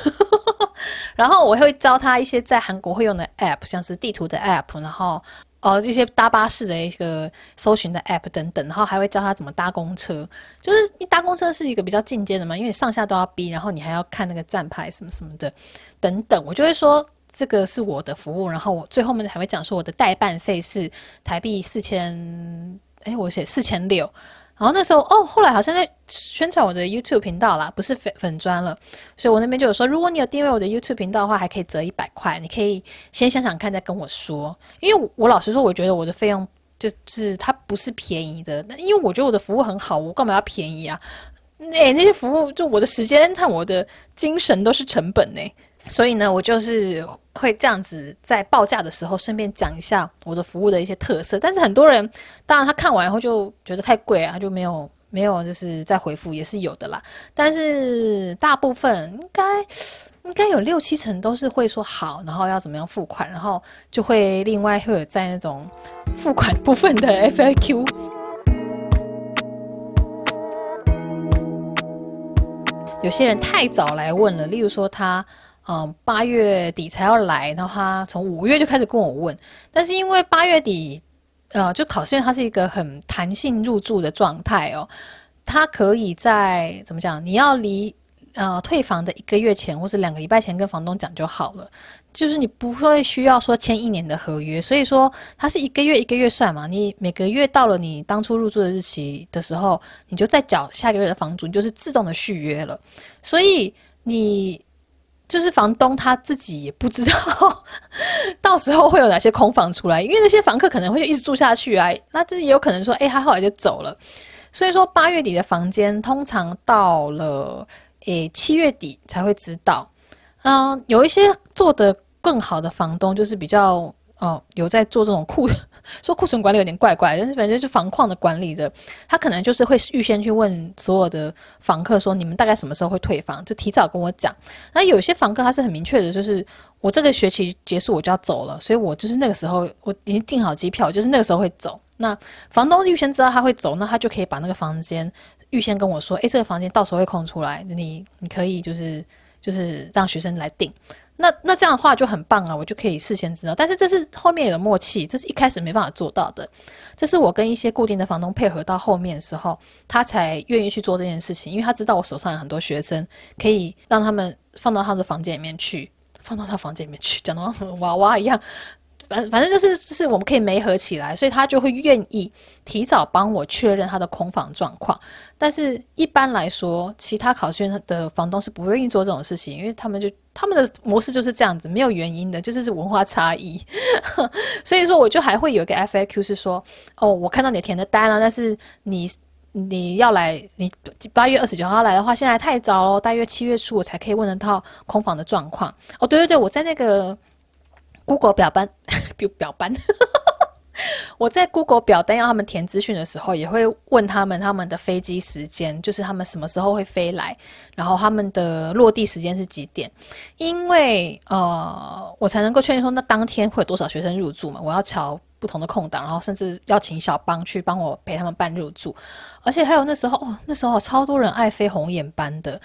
然后我会教他一些在韩国会用的 app，像是地图的 app，然后哦，一些搭巴士的一个搜寻的 app 等等，然后还会教他怎么搭公车。就是你搭公车是一个比较进阶的嘛，因为你上下都要逼，然后你还要看那个站牌什么什么的等等。我就会说。这个是我的服务，然后我最后面还会讲说我的代办费是台币四千，哎，我写四千六，然后那时候哦，后来好像在宣传我的 YouTube 频道啦，不是粉粉砖了，所以我那边就有说，如果你有订阅我的 YouTube 频道的话，还可以折一百块，你可以先想想看再跟我说，因为我老实说，我觉得我的费用就是它不是便宜的，因为我觉得我的服务很好，我干嘛要便宜啊？哎，那些服务就我的时间和我的精神都是成本呢。所以呢，我就是会这样子在报价的时候顺便讲一下我的服务的一些特色。但是很多人，当然他看完以后就觉得太贵啊，他就没有没有就是再回复，也是有的啦。但是大部分应该应该有六七成都是会说好，然后要怎么样付款，然后就会另外会有在那种付款部分的 FAQ。有些人太早来问了，例如说他。嗯，八月底才要来，然后他从五月就开始跟我问，但是因为八月底，呃，就考试院它是一个很弹性入住的状态哦，它可以在怎么讲？你要离呃退房的一个月前或是两个礼拜前跟房东讲就好了，就是你不会需要说签一年的合约，所以说它是一个月一个月算嘛，你每个月到了你当初入住的日期的时候，你就再缴下个月的房租，你就是自动的续约了，所以你。就是房东他自己也不知道，到时候会有哪些空房出来，因为那些房客可能会一直住下去啊，那这也有可能说，哎，他后来就走了。所以说八月底的房间，通常到了诶七月底才会知道。嗯，有一些做得更好的房东，就是比较。哦，有在做这种库，说库存管理有点怪怪，但是反正就是房况的管理的，他可能就是会预先去问所有的房客说，你们大概什么时候会退房，就提早跟我讲。那有些房客他是很明确的，就是我这个学期结束我就要走了，所以我就是那个时候我已经订好机票，就是那个时候会走。那房东预先知道他会走，那他就可以把那个房间预先跟我说，诶，这个房间到时候会空出来，你你可以就是就是让学生来订。那那这样的话就很棒啊，我就可以事先知道。但是这是后面有默契，这是一开始没办法做到的。这是我跟一些固定的房东配合到后面的时候，他才愿意去做这件事情，因为他知道我手上有很多学生，可以让他们放到他的房间里面去，放到他房间里面去，讲到娃娃一样。反反正就是就是我们可以没合起来，所以他就会愿意提早帮我确认他的空房状况。但是一般来说，其他考试院的房东是不愿意做这种事情，因为他们就他们的模式就是这样子，没有原因的，就是是文化差异。所以说，我就还会有一个 FAQ 是说，哦，我看到你填的单了，但是你你要来，你八月二十九号来的话，现在太早了，大约七月初我才可以问得到空房的状况。哦，对对对，我在那个。Google 表班，表表单，我在 Google 表单要他们填资讯的时候，也会问他们他们的飞机时间，就是他们什么时候会飞来，然后他们的落地时间是几点，因为呃，我才能够确定说那当天会有多少学生入住嘛。我要瞧不同的空档，然后甚至要请小帮去帮我陪他们办入住，而且还有那时候哦，那时候超多人爱飞红眼班的，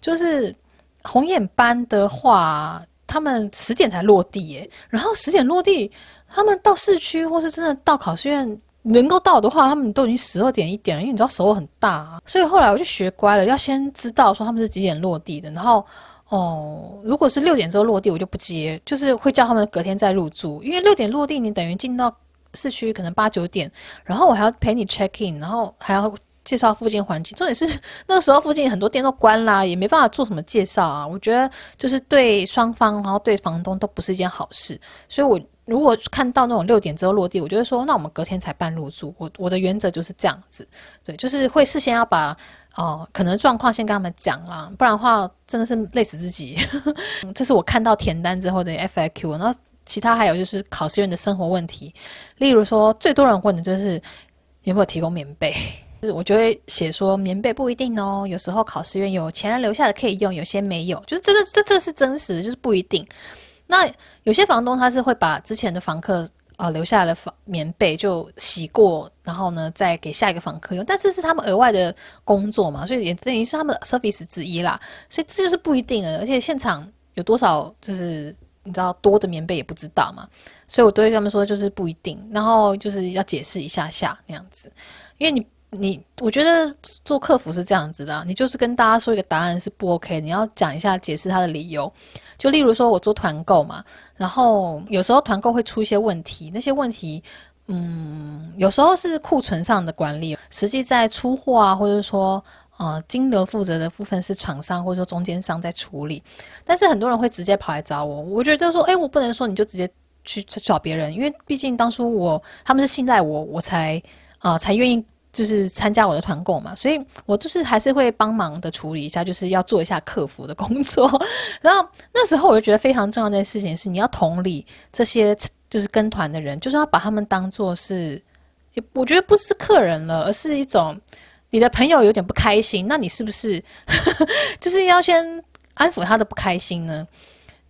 就是红眼班的话。他们十点才落地耶，然后十点落地，他们到市区或是真的到考试院能够到的话，他们都已经十二点一点了，因为你知道首尔很大啊，所以后来我就学乖了，要先知道说他们是几点落地的，然后哦，如果是六点之后落地，我就不接，就是会叫他们隔天再入住，因为六点落地，你等于进到市区可能八九点，然后我还要陪你 check in，然后还要。介绍附近环境，重点是那个时候附近很多店都关啦，也没办法做什么介绍啊。我觉得就是对双方，然后对房东都不是一件好事，所以我如果看到那种六点之后落地，我就会说，那我们隔天才办入住。我我的原则就是这样子，对，就是会事先要把哦、可能状况先跟他们讲啦，不然的话真的是累死自己。这是我看到填单之后的 FAQ，然后其他还有就是考试院的生活问题，例如说最多人问的就是有没有提供棉被，就 是我就会写说棉被不一定哦，有时候考试院有前人留下的可以用，有些没有，就是这这这是真实的，就是不一定。那有些房东他是会把之前的房客呃留下来的房棉被就洗过，然后呢再给下一个房客用，但这是他们额外的工作嘛，所以也等于是他们的 service 之一啦，所以这就是不一定的，而且现场有多少就是你知道多的棉被也不知道嘛，所以我对他们说就是不一定，然后就是要解释一下下那样子，因为你。你我觉得做客服是这样子的，你就是跟大家说一个答案是不 OK，你要讲一下解释他的理由。就例如说我做团购嘛，然后有时候团购会出一些问题，那些问题，嗯，有时候是库存上的管理，实际在出货啊，或者说呃金流负责的部分是厂商或者说中间商在处理。但是很多人会直接跑来找我，我觉得说，哎，我不能说你就直接去找别人，因为毕竟当初我他们是信赖我，我才啊、才愿意。就是参加我的团购嘛，所以我就是还是会帮忙的处理一下，就是要做一下客服的工作。然后那时候我就觉得非常重要的事情是，你要同理这些就是跟团的人，就是要把他们当做是，我觉得不是客人了，而是一种你的朋友有点不开心，那你是不是就是要先安抚他的不开心呢？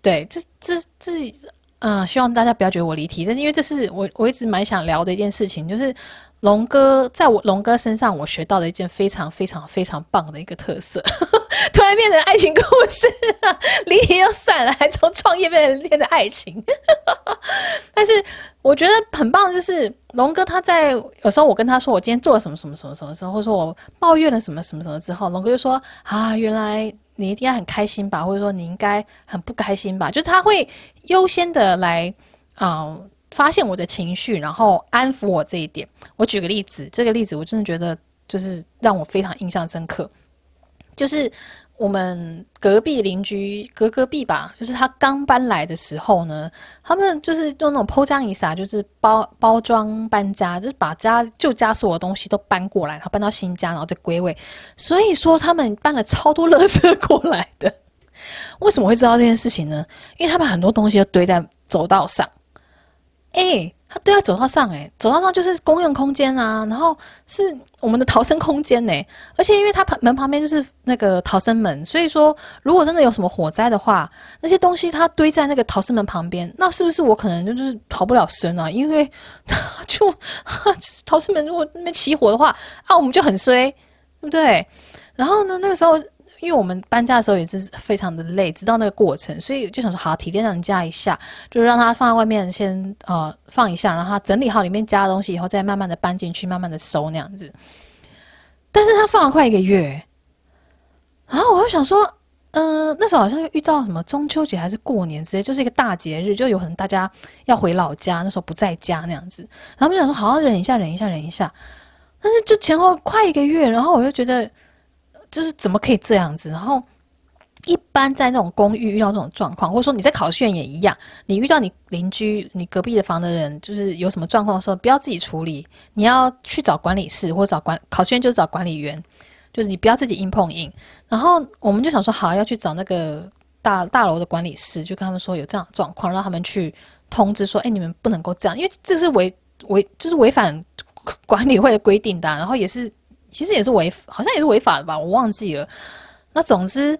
对，这这这，嗯、希望大家不要觉得我离题，但是因为这是我我一直蛮想聊的一件事情，就是。龙哥在我龙哥身上，我学到了一件非常非常非常棒的一个特色，突然变成爱情故事，离题又算了，还从创业变成变成爱情。但是我觉得很棒就是龙哥他在有时候我跟他说我今天做了什么什么什么什么时候，或者说我抱怨了什么什么什么之后，龙哥就说啊，原来你一定要很开心吧，或者说你应该很不开心吧，就是他会优先的来啊。发现我的情绪，然后安抚我这一点。我举个例子，这个例子我真的觉得就是让我非常印象深刻。就是我们隔壁邻居隔隔壁吧，就是他刚搬来的时候呢，他们就是用那种抛浆一撒，就是包包装搬家，就是把家旧家所有的东西都搬过来，然后搬到新家，然后再归位。所以说他们搬了超多垃圾过来的。为什么会知道这件事情呢？因为他把很多东西都堆在走道上。哎、欸，他对他走道上、欸，哎，走道上就是公用空间啊，然后是我们的逃生空间呢、而且因为他旁门旁边就是那个逃生门，所以说如果真的有什么火灾的话，那些东西它堆在那个逃生门旁边，那是不是我可能就是逃不了生啊？因为就逃生门如果那边起火的话，啊，我们就很衰，对不对？然后呢，那个时候。因为我们搬家的时候也是非常的累，知道那个过程，所以就想说好体谅人家一下，就是让他放在外面先呃放一下，然后他整理好里面加的东西以后，再慢慢的搬进去，慢慢的收那样子。但是他放了快一个月，然后我就想说，嗯、那时候好像又遇到什么中秋节还是过年之类，就是一个大节日，就有可能大家要回老家，那时候不在家那样子。然后我就想说，好好忍一下，忍一下，忍一下。但是就前后快一个月，然后我就觉得。就是怎么可以这样子？然后一般在那种公寓遇到这种状况，或者说你在考试院也一样，你遇到你邻居、你隔壁的房的人，就是有什么状况的时候，不要自己处理，你要去找管理室或者找管考试院，就是找管理员，就是你不要自己硬碰硬。然后我们就想说，好，要去找那个大大楼的管理室，就跟他们说有这样状况，让他们去通知说，哎，你们不能够这样，因为这个是违违，就是违反 管理会的规定的，然后也是。其实也是违，好像也是违法的吧，我忘记了。那总之，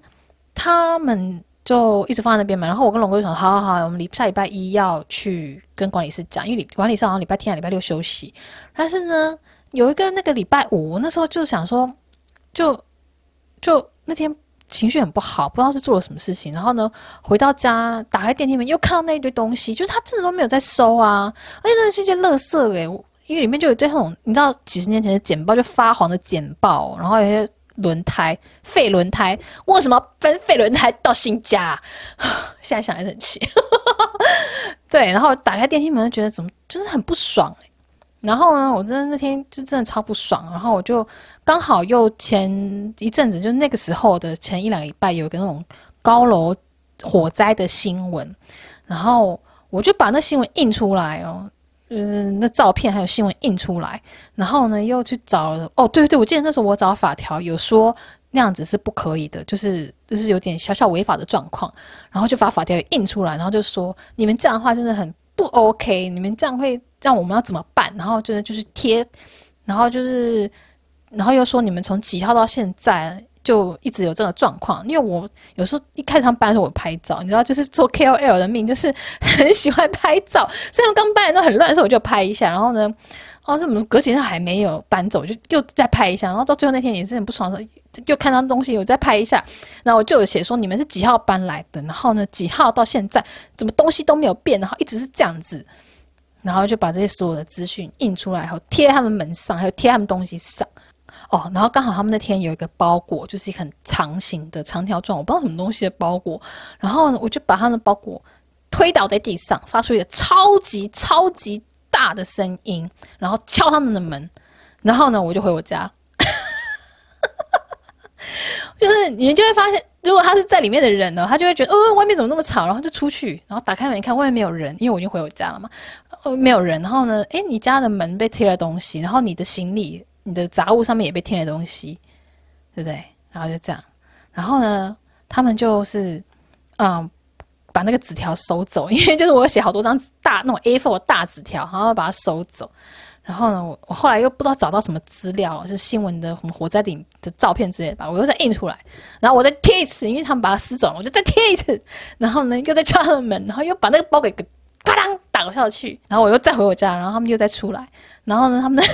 他们就一直放在那边嘛。然后我跟龙哥就想，好好好，我们礼下礼拜一要去跟管理室讲，因为管理室好像礼拜天啊、礼拜六休息。但是呢，有一个那个礼拜五，那时候就想说，就就那天情绪很不好，不知道是做了什么事情。然后呢，回到家打开电梯门，又看到那一堆东西，就是他真的都没有在收啊，而且真的是一件垃圾诶、因为里面就有一堆那种，你知道几十年前的简报，就发黄的简报，然后有些轮胎废轮胎，为什么分废轮胎到新家？现在想还是很气。对，然后打开电梯门就觉得怎么就是很不爽，欸、然后呢，我真的那天就真的超不爽。然后我就刚好又前一阵子，就那个时候的前一两个礼拜，有一个那种高楼火灾的新闻，然后。我就把那新闻印出来哦，嗯，那照片还有新闻印出来，然后呢又去找了，哦，对对，我记得那时候我找法条有说那样子是不可以的，就是就是有点小小违法的状况，然后就把法条印出来，然后就说你们这样的话真的很不 OK，你们这样会让我们要怎么办？然后就是就是贴，然后就是，然后又说你们从几号到现在。就一直有这个状况，因为我有时候一开始他们搬的时候我拍照，你知道，就是做 KOL 的命，就是很喜欢拍照。虽然刚搬来都很乱的时候，我就拍一下，然后呢，哦，怎么隔几天还没有搬走，就又再拍一下，然后到最后那天也是很不爽的时候，又看到东西，我再拍一下，然后我就有写说你们是几号搬来的，然后呢几号到现在？怎么东西都没有变，然后一直是这样子，然后就把这些所有的资讯印出来，然后贴他们门上，还有贴他们东西上。哦，然后刚好他们那天有一个包裹，就是一个很长形的长条状，我不知道什么东西的包裹。然后，我就把他的包裹推倒在地上，发出一个超级超级大的声音，然后敲他们的门。然后呢，我就回我家。就是你就会发现，如果他是在里面的人呢，他就会觉得，呃，外面怎么那么吵？然后就出去，然后打开门一看，外面没有人，因为我已经回我家了嘛，呃，没有人。然后呢，诶，你家的门被贴了东西，然后你的行李。你的杂物上面也被贴了东西，对不对？然后就这样，然后呢，他们就是，嗯，把那个纸条收走，因为就是我写好多张大那种 A4 大纸条，然后把它收走。然后呢，我我后来又不知道找到什么资料，就是新闻的什么火灾顶的照片之类的吧，我又再印出来，然后我再贴一次，因为他们把它撕走了，我就再贴一次。然后呢，又再敲他们门，然后又把那个包给啪当倒下去，然后我又再回我家，然后他们又再出来，然后呢，他们。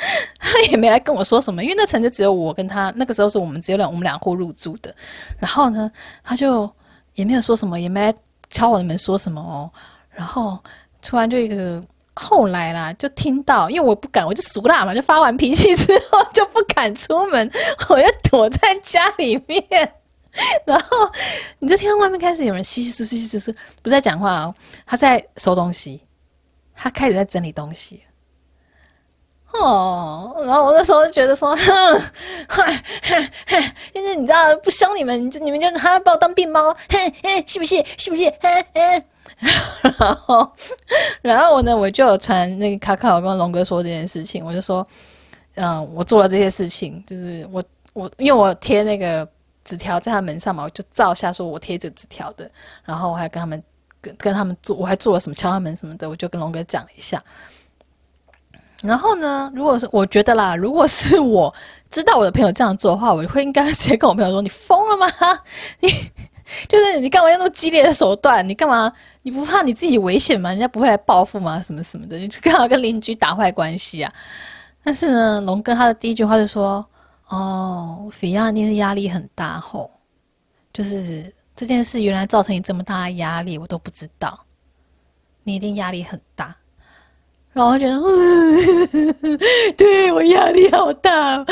他也没来跟我说什么，因为那层就只有我跟他。那个时候是我们只有两我们两户入住的。然后呢，他就也没有说什么，也没来敲我的门说什么哦。然后突然就一个后来啦，就听到，因为我不敢，我就俗辣嘛，就发完脾气之后就不敢出门，我就躲在家里面。然后你就听到外面开始有人稀稀疏疏稀稀疏疏，不是在讲话哦，他在收东西，他开始在整理东西。哦，然后我那时候就觉得说，哼，哼，哼，哼，就是你知道不凶你们，就你们就还要把我当病猫，嘿嘿，是不是？是不是？嘿嘿。然后，然后我呢，我就传那个卡卡，我跟龙哥说这件事情，我就说，嗯，我做了这些事情，就是我我因为我贴那个纸条在他门上嘛，我就照下说我贴这纸条的，然后我还跟他们跟跟他们做，我还做了什么敲他门什么的，我就跟龙哥讲了一下。然后呢，如果是我觉得啦，如果是我知道我的朋友这样做的话，我会应该直接跟我朋友说：“你疯了吗？你就是你干嘛用那么激烈的手段？你干嘛？你不怕你自己危险吗？人家不会来报复吗？什么什么的，你就刚好跟邻居打坏关系啊！”但是呢，龙哥他的第一句话就说：“哦，菲亚，你是压力很大吼，就是这件事原来造成你这么大的压力，我都不知道，你一定压力很大。”然后觉得，嗯、对我压力好大，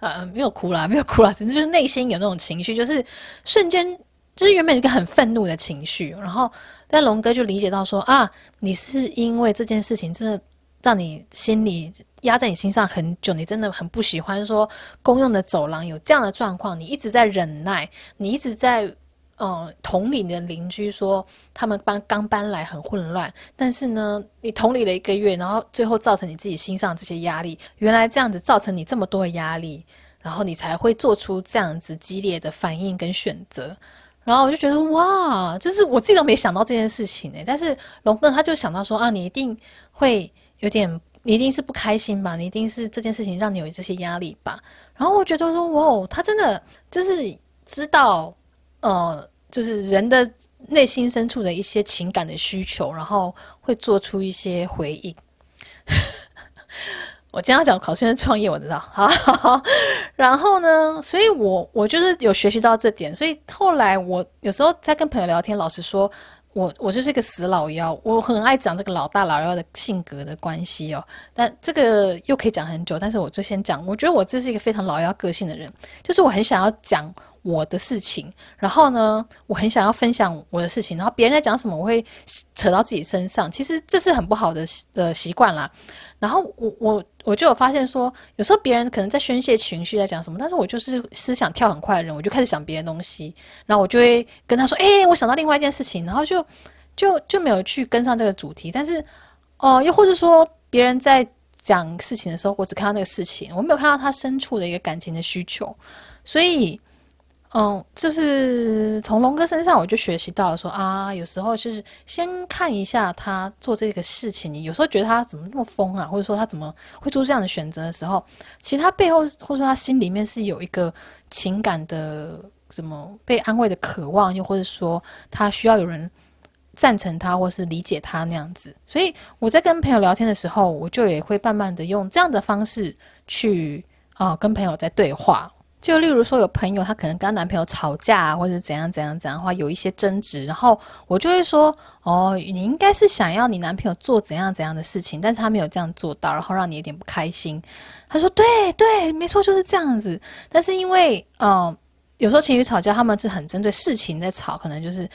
啊，没有哭啦，没有哭啦，只是就是内心有那种情绪，就是瞬间，就是原本一个很愤怒的情绪。然后，但龙哥就理解到说啊，你是因为这件事情真的让你心里压在你心上很久，你真的很不喜欢说公用的走廊有这样的状况，你一直在忍耐，你一直在。嗯，同理你的邻居说，他们搬刚搬来很混乱，但是呢，你同理了一个月，然后最后造成你自己心上这些压力，原来这样子造成你这么多的压力，然后你才会做出这样子激烈的反应跟选择，然后我就觉得哇，就是我自己都没想到这件事情呢。但是龙哥他就想到说啊，你一定会有点，你一定是不开心吧，你一定是这件事情让你有这些压力吧，然后我觉得说哇，他真的就是知道。呃，就是人的内心深处的一些情感的需求，然后会做出一些回应。我经常讲考生创业，我知道，好，好，然后呢，所以我我就是有学习到这点，所以后来我有时候在跟朋友聊天，老实说，我我就是一个死老妖，我很爱讲这个老大老妖的性格的关系哦。但这个又可以讲很久，但是我就先讲，我觉得我这是一个非常老妖个性的人，就是我很想要讲。我的事情，然后呢，我很想要分享我的事情，然后别人在讲什么，我会扯到自己身上。其实这是很不好的的习惯啦。然后我我我就有发现说，有时候别人可能在宣泄情绪，在讲什么，但是我就是思想跳很快的人，我就开始想别的东西，然后我就会跟他说：“哎，我想到另外一件事情。”然后就就就没有去跟上这个主题。但是，哦、又或者说别人在讲事情的时候，我只看到那个事情，我没有看到他深处的一个感情的需求，所以。嗯，就是从龙哥身上，我就学习到了说啊，有时候就是先看一下他做这个事情，你有时候觉得他怎么那么疯啊，或者说他怎么会做这样的选择的时候，其实他背后或者说他心里面是有一个情感的什么被安慰的渴望，又或者说他需要有人赞成他或是理解他那样子。所以我在跟朋友聊天的时候，我就也会慢慢的用这样的方式去啊跟朋友在对话。就例如说，有朋友她可能跟她男朋友吵架，或者怎样怎样怎样的话，有一些争执，然后我就会说：“哦，你应该是想要你男朋友做怎样怎样的事情，但是他没有这样做到，然后让你有点不开心。”他说：“对对，没错，就是这样子。”但是因为，嗯、有时候情侣吵架，他们是很针对事情在吵，可能就是。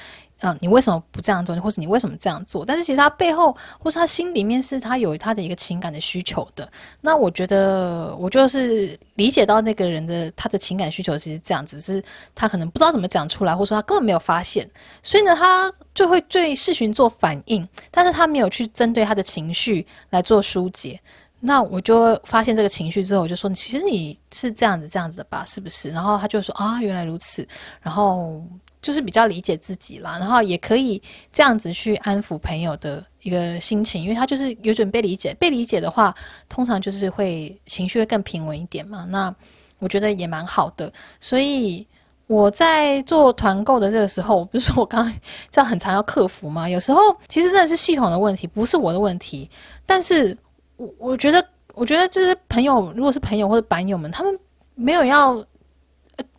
嗯，你为什么不这样做？或是你为什么这样做？但是其实他背后，或是他心里面，是他有他的一个情感的需求的。那我觉得，我就是理解到那个人的他的情感需求其实这样，只是他可能不知道怎么讲出来，或者说他根本没有发现，所以呢，他就会对视讯做反应，但是他没有去针对他的情绪来做疏解。那我就发现这个情绪之后，我就说，其实你是这样子这样子的吧，是不是？然后他就说啊，原来如此。然后。就是比较理解自己啦，然后也可以这样子去安抚朋友的一个心情，因为他就是有准备理解，被理解的话，通常就是会情绪会更平稳一点嘛。那我觉得也蛮好的，所以我在做团购的这个时候，不是说我刚刚这样很常要克服吗？有时候其实真的是系统的问题，不是我的问题。但是我我觉得，我觉得就是朋友，如果是朋友或者板友们，他们没有要。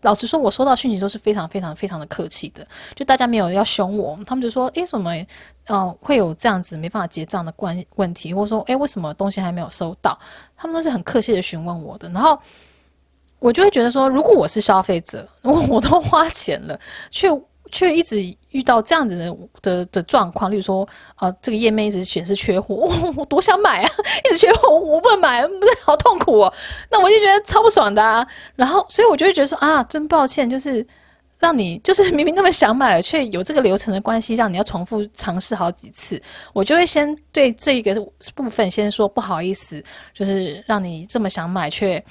老实说，我收到讯息都是非常非常非常的客气的，就大家没有要凶我，他们就说，诶，怎么，呃，会有这样子没办法结账的关问题，或者说，诶，为什么东西还没有收到？他们都是很客气的询问我的，然后我就会觉得说，如果我是消费者，我 我都花钱了，却。却一直遇到这样子的的的状况，例如说，呃，这个页面一直显示缺货，我 我多想买啊，一直缺货，我不能买，不 是好痛苦哦。那我就觉得超不爽的啊。然后，所以我就会觉得说啊，真抱歉，就是让你就是明明那么想买了，却有这个流程的关系，让你要重复尝试好几次。我就会先对这个部分先说不好意思，就是让你这么想买，却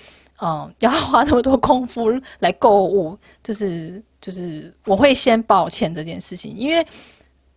嗯要花那么多功夫来购物，就是。就是我会先抱歉这件事情，因为，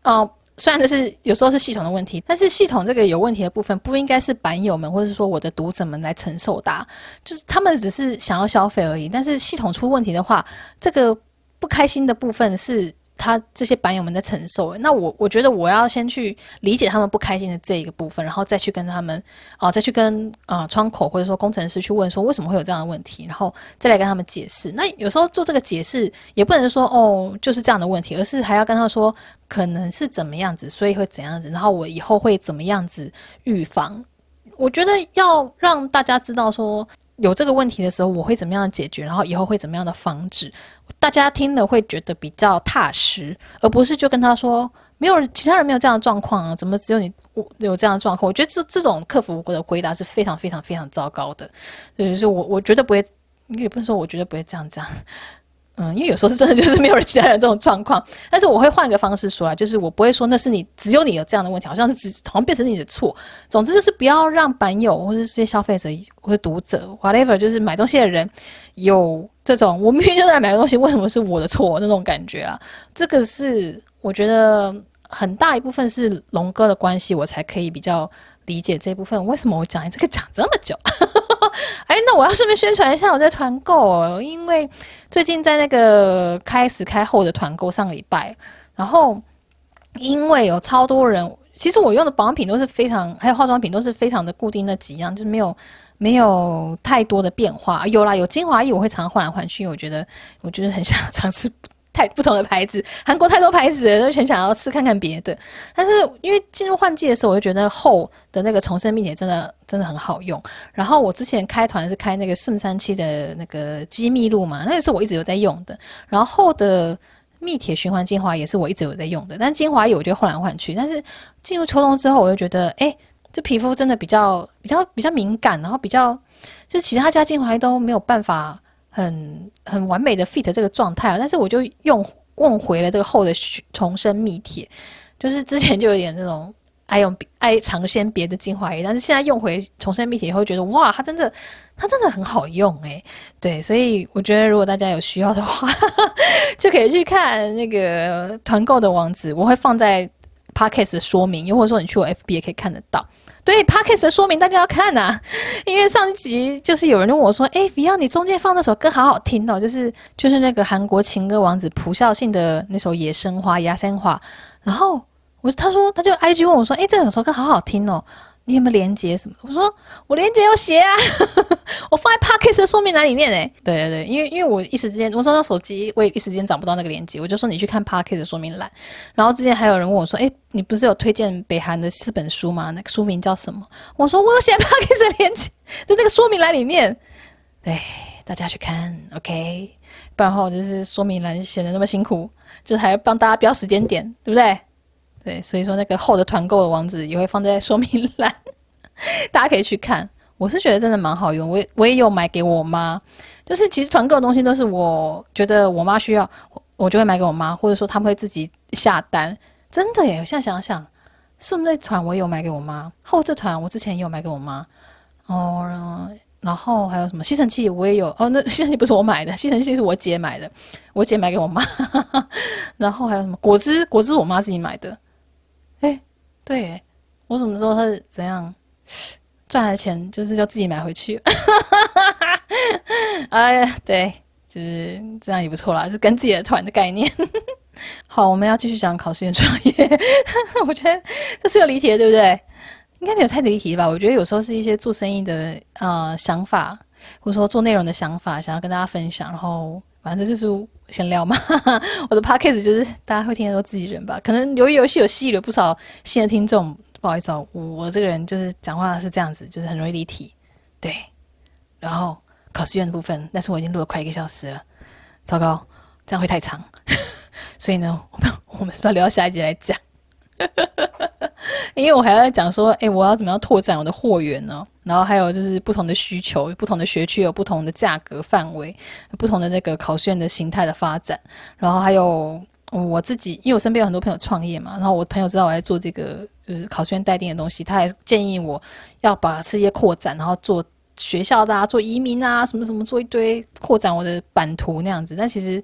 呃，虽然这是有时候是系统的问题，但是系统这个有问题的部分不应该是版友们或者是说我的读者们来承受的，就是他们只是想要消费而已。但是系统出问题的话，这个不开心的部分是。他这些版友们在承受，那我我觉得我要先去理解他们不开心的这一个部分，然后再去跟他们，哦、再去跟啊、窗口或者说工程师去问说为什么会有这样的问题，然后再来跟他们解释。那有时候做这个解释也不能说哦就是这样的问题，而是还要跟他说可能是怎么样子，所以会怎样子，然后我以后会怎么样子预防。我觉得要让大家知道说有这个问题的时候，我会怎么样解决，然后以后会怎么样的防止。大家听了会觉得比较踏实，而不是就跟他说没有其他人没有这样的状况啊，怎么只有你我有这样的状况？我觉得这这种客服我的回答是非常非常非常糟糕的，就是我我绝对不会，也不能说我绝对不会这样这样。嗯，因为有时候是真的，就是没有人其他人这种状况。但是我会换个方式说啊，就是我不会说那是你只有你有这样的问题，好像是只好像变成你的错。总之就是不要让版友或者这些消费者或者读者 whatever，就是买东西的人有这种我明明就在买东西，为什么是我的错那种感觉啊？这个是我觉得很大一部分是龙哥的关系，我才可以比较理解这部分。为什么我讲这个讲这么久？哎，那我要顺便宣传一下我在团购哦，因为最近在那个开始开后的团购上礼拜，然后因为有超多人，其实我用的保养品都是非常，还有化妆品都是非常的固定那几样，就是没有没有太多的变化。有啦，有精华液我会常换来换去，因为我觉得我就是很想 尝试。太不同的牌子，韩国太多牌子了，就很想要试看看别的。但是因为进入换季的时候，我就觉得后的那个重生蜜铁真的真的很好用。然后我之前开团是开那个顺三七的那个肌密露嘛，那个是我一直有在用的。然后后的蜜铁循环精华也是我一直有在用的。但精华液我就换来换去。但是进入秋冬之后，我就觉得，哎，这皮肤真的比较比较比较敏感，然后比较就其他家精华都没有办法。很很完美的 fit 这个状态啊，但是我就用问回了这个后的重生蜜铁，就是之前就有点那种爱用爱尝鲜别的精华液，但是现在用回重生蜜体，也会觉得哇，它真的它真的很好用诶。对，所以我觉得如果大家有需要的话，就可以去看那个团购的网址，我会放在 Podcast 的说明，又或者说你去我 FB 也可以看得到。对 p o c k e t 的说明大家要看呐、啊，因为上一集就是有人问我说：“哎，Fion，你中间放那首歌好好听哦，就是就是那个韩国情歌王子朴孝信的那首《野生花》《野生花》。”然后我他说他就 IG 问我说：“哎，这两首歌好好听哦。”你有没有连接什么？我说我连接有写啊，我放在 Podcast 的说明栏里面诶。对对对，因为因为我一时之间我找到手机我也一时间找不到那个连接，我就说你去看 Podcast 的说明栏。然后之前还有人问我说，诶，你不是有推荐北韩的四本书吗？那个书名叫什么？我说我有写 Podcast 的连接，在那个说明栏里面。对，大家去看，OK。不然的话，我就是说明栏写的那么辛苦，就是还要帮大家标时间点，对不对？对，所以说那个后的团购的网址也会放在说明栏，大家可以去看。我是觉得真的蛮好用，我我也有买给我妈。就是其实团购的东西都是我觉得我妈需要，我就会买给我妈，或者说他们会自己下单。真的耶，我现在想想，是那团我也有买给我妈，后这团我之前也有买给我妈。哦，然后还有什么吸尘器我也有哦，那 吸尘器不是我买的，吸尘器是我姐买的，我姐买给我妈。然后还有什么果汁？果汁我妈自己买的。哎，对，我怎么说他是怎样赚来的钱，就是要自己买回去。哎呀，对，就是这样也不错啦，是跟自己的团的概念。好，我们要继续讲考试院创业。我觉得这是有离题的，对不对？应该没有太离题吧？我觉得有时候是一些做生意的呃想法，或者说做内容的想法，想要跟大家分享，然后。反正就是闲聊嘛，我的 podcast 就是大家会听得到自己人吧。可能由于游戏有吸引了不少新的听众，不好意思哦，我这个人就是讲话是这样子，就是很容易离题。对，然后考试院的部分，但是我已经录了快一个小时了，糟糕，这样会太长，所以呢，我们我们是不是要留到下一集来讲？因为我还要讲说，哎，我要怎么样拓展我的货源呢？然后还有就是不同的需求，不同的学区有不同的价格范围，不同的那个考试院的形态的发展。然后还有我自己，因为我身边有很多朋友创业嘛，然后我朋友知道我在做这个就是考试院待定的东西，他还建议我要把事业扩展，然后做学校的啊，做移民啊，什么什么，做一堆扩展我的版图那样子。但其实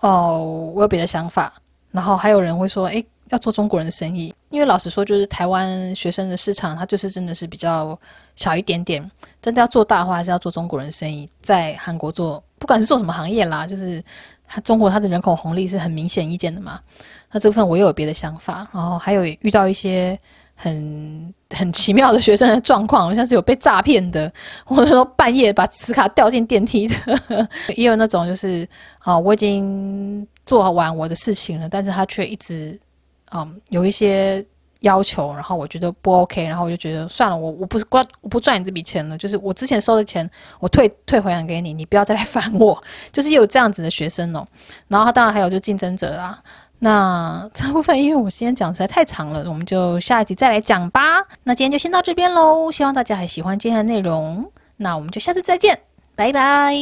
哦，我有别的想法。然后还有人会说，哎。要做中国人的生意，因为老实说，就是台湾学生的市场，它就是真的是比较小一点点。真的要做大的话，还是要做中国人生意，在韩国做，不管是做什么行业啦，就是中国它的人口红利是很明显意见的嘛。那这部分我又有别的想法，然后还有遇到一些很很奇妙的学生的状况，好像是有被诈骗的，或者说半夜把磁卡掉进电梯的，也有那种就是啊，我已经做完我的事情了，但是他却一直。嗯，有一些要求，然后我觉得不 OK，然后我就觉得算了，我我不是关，我不赚你这笔钱了，就是我之前收的钱，我退退回来给你，你不要再来烦我，就是有这样子的学生哦。然后他当然还有就竞争者啦。那这部分因为我今天讲实在太长了，我们就下一集再来讲吧。那今天就先到这边喽，希望大家还喜欢今天的内容。那我们就下次再见，拜拜。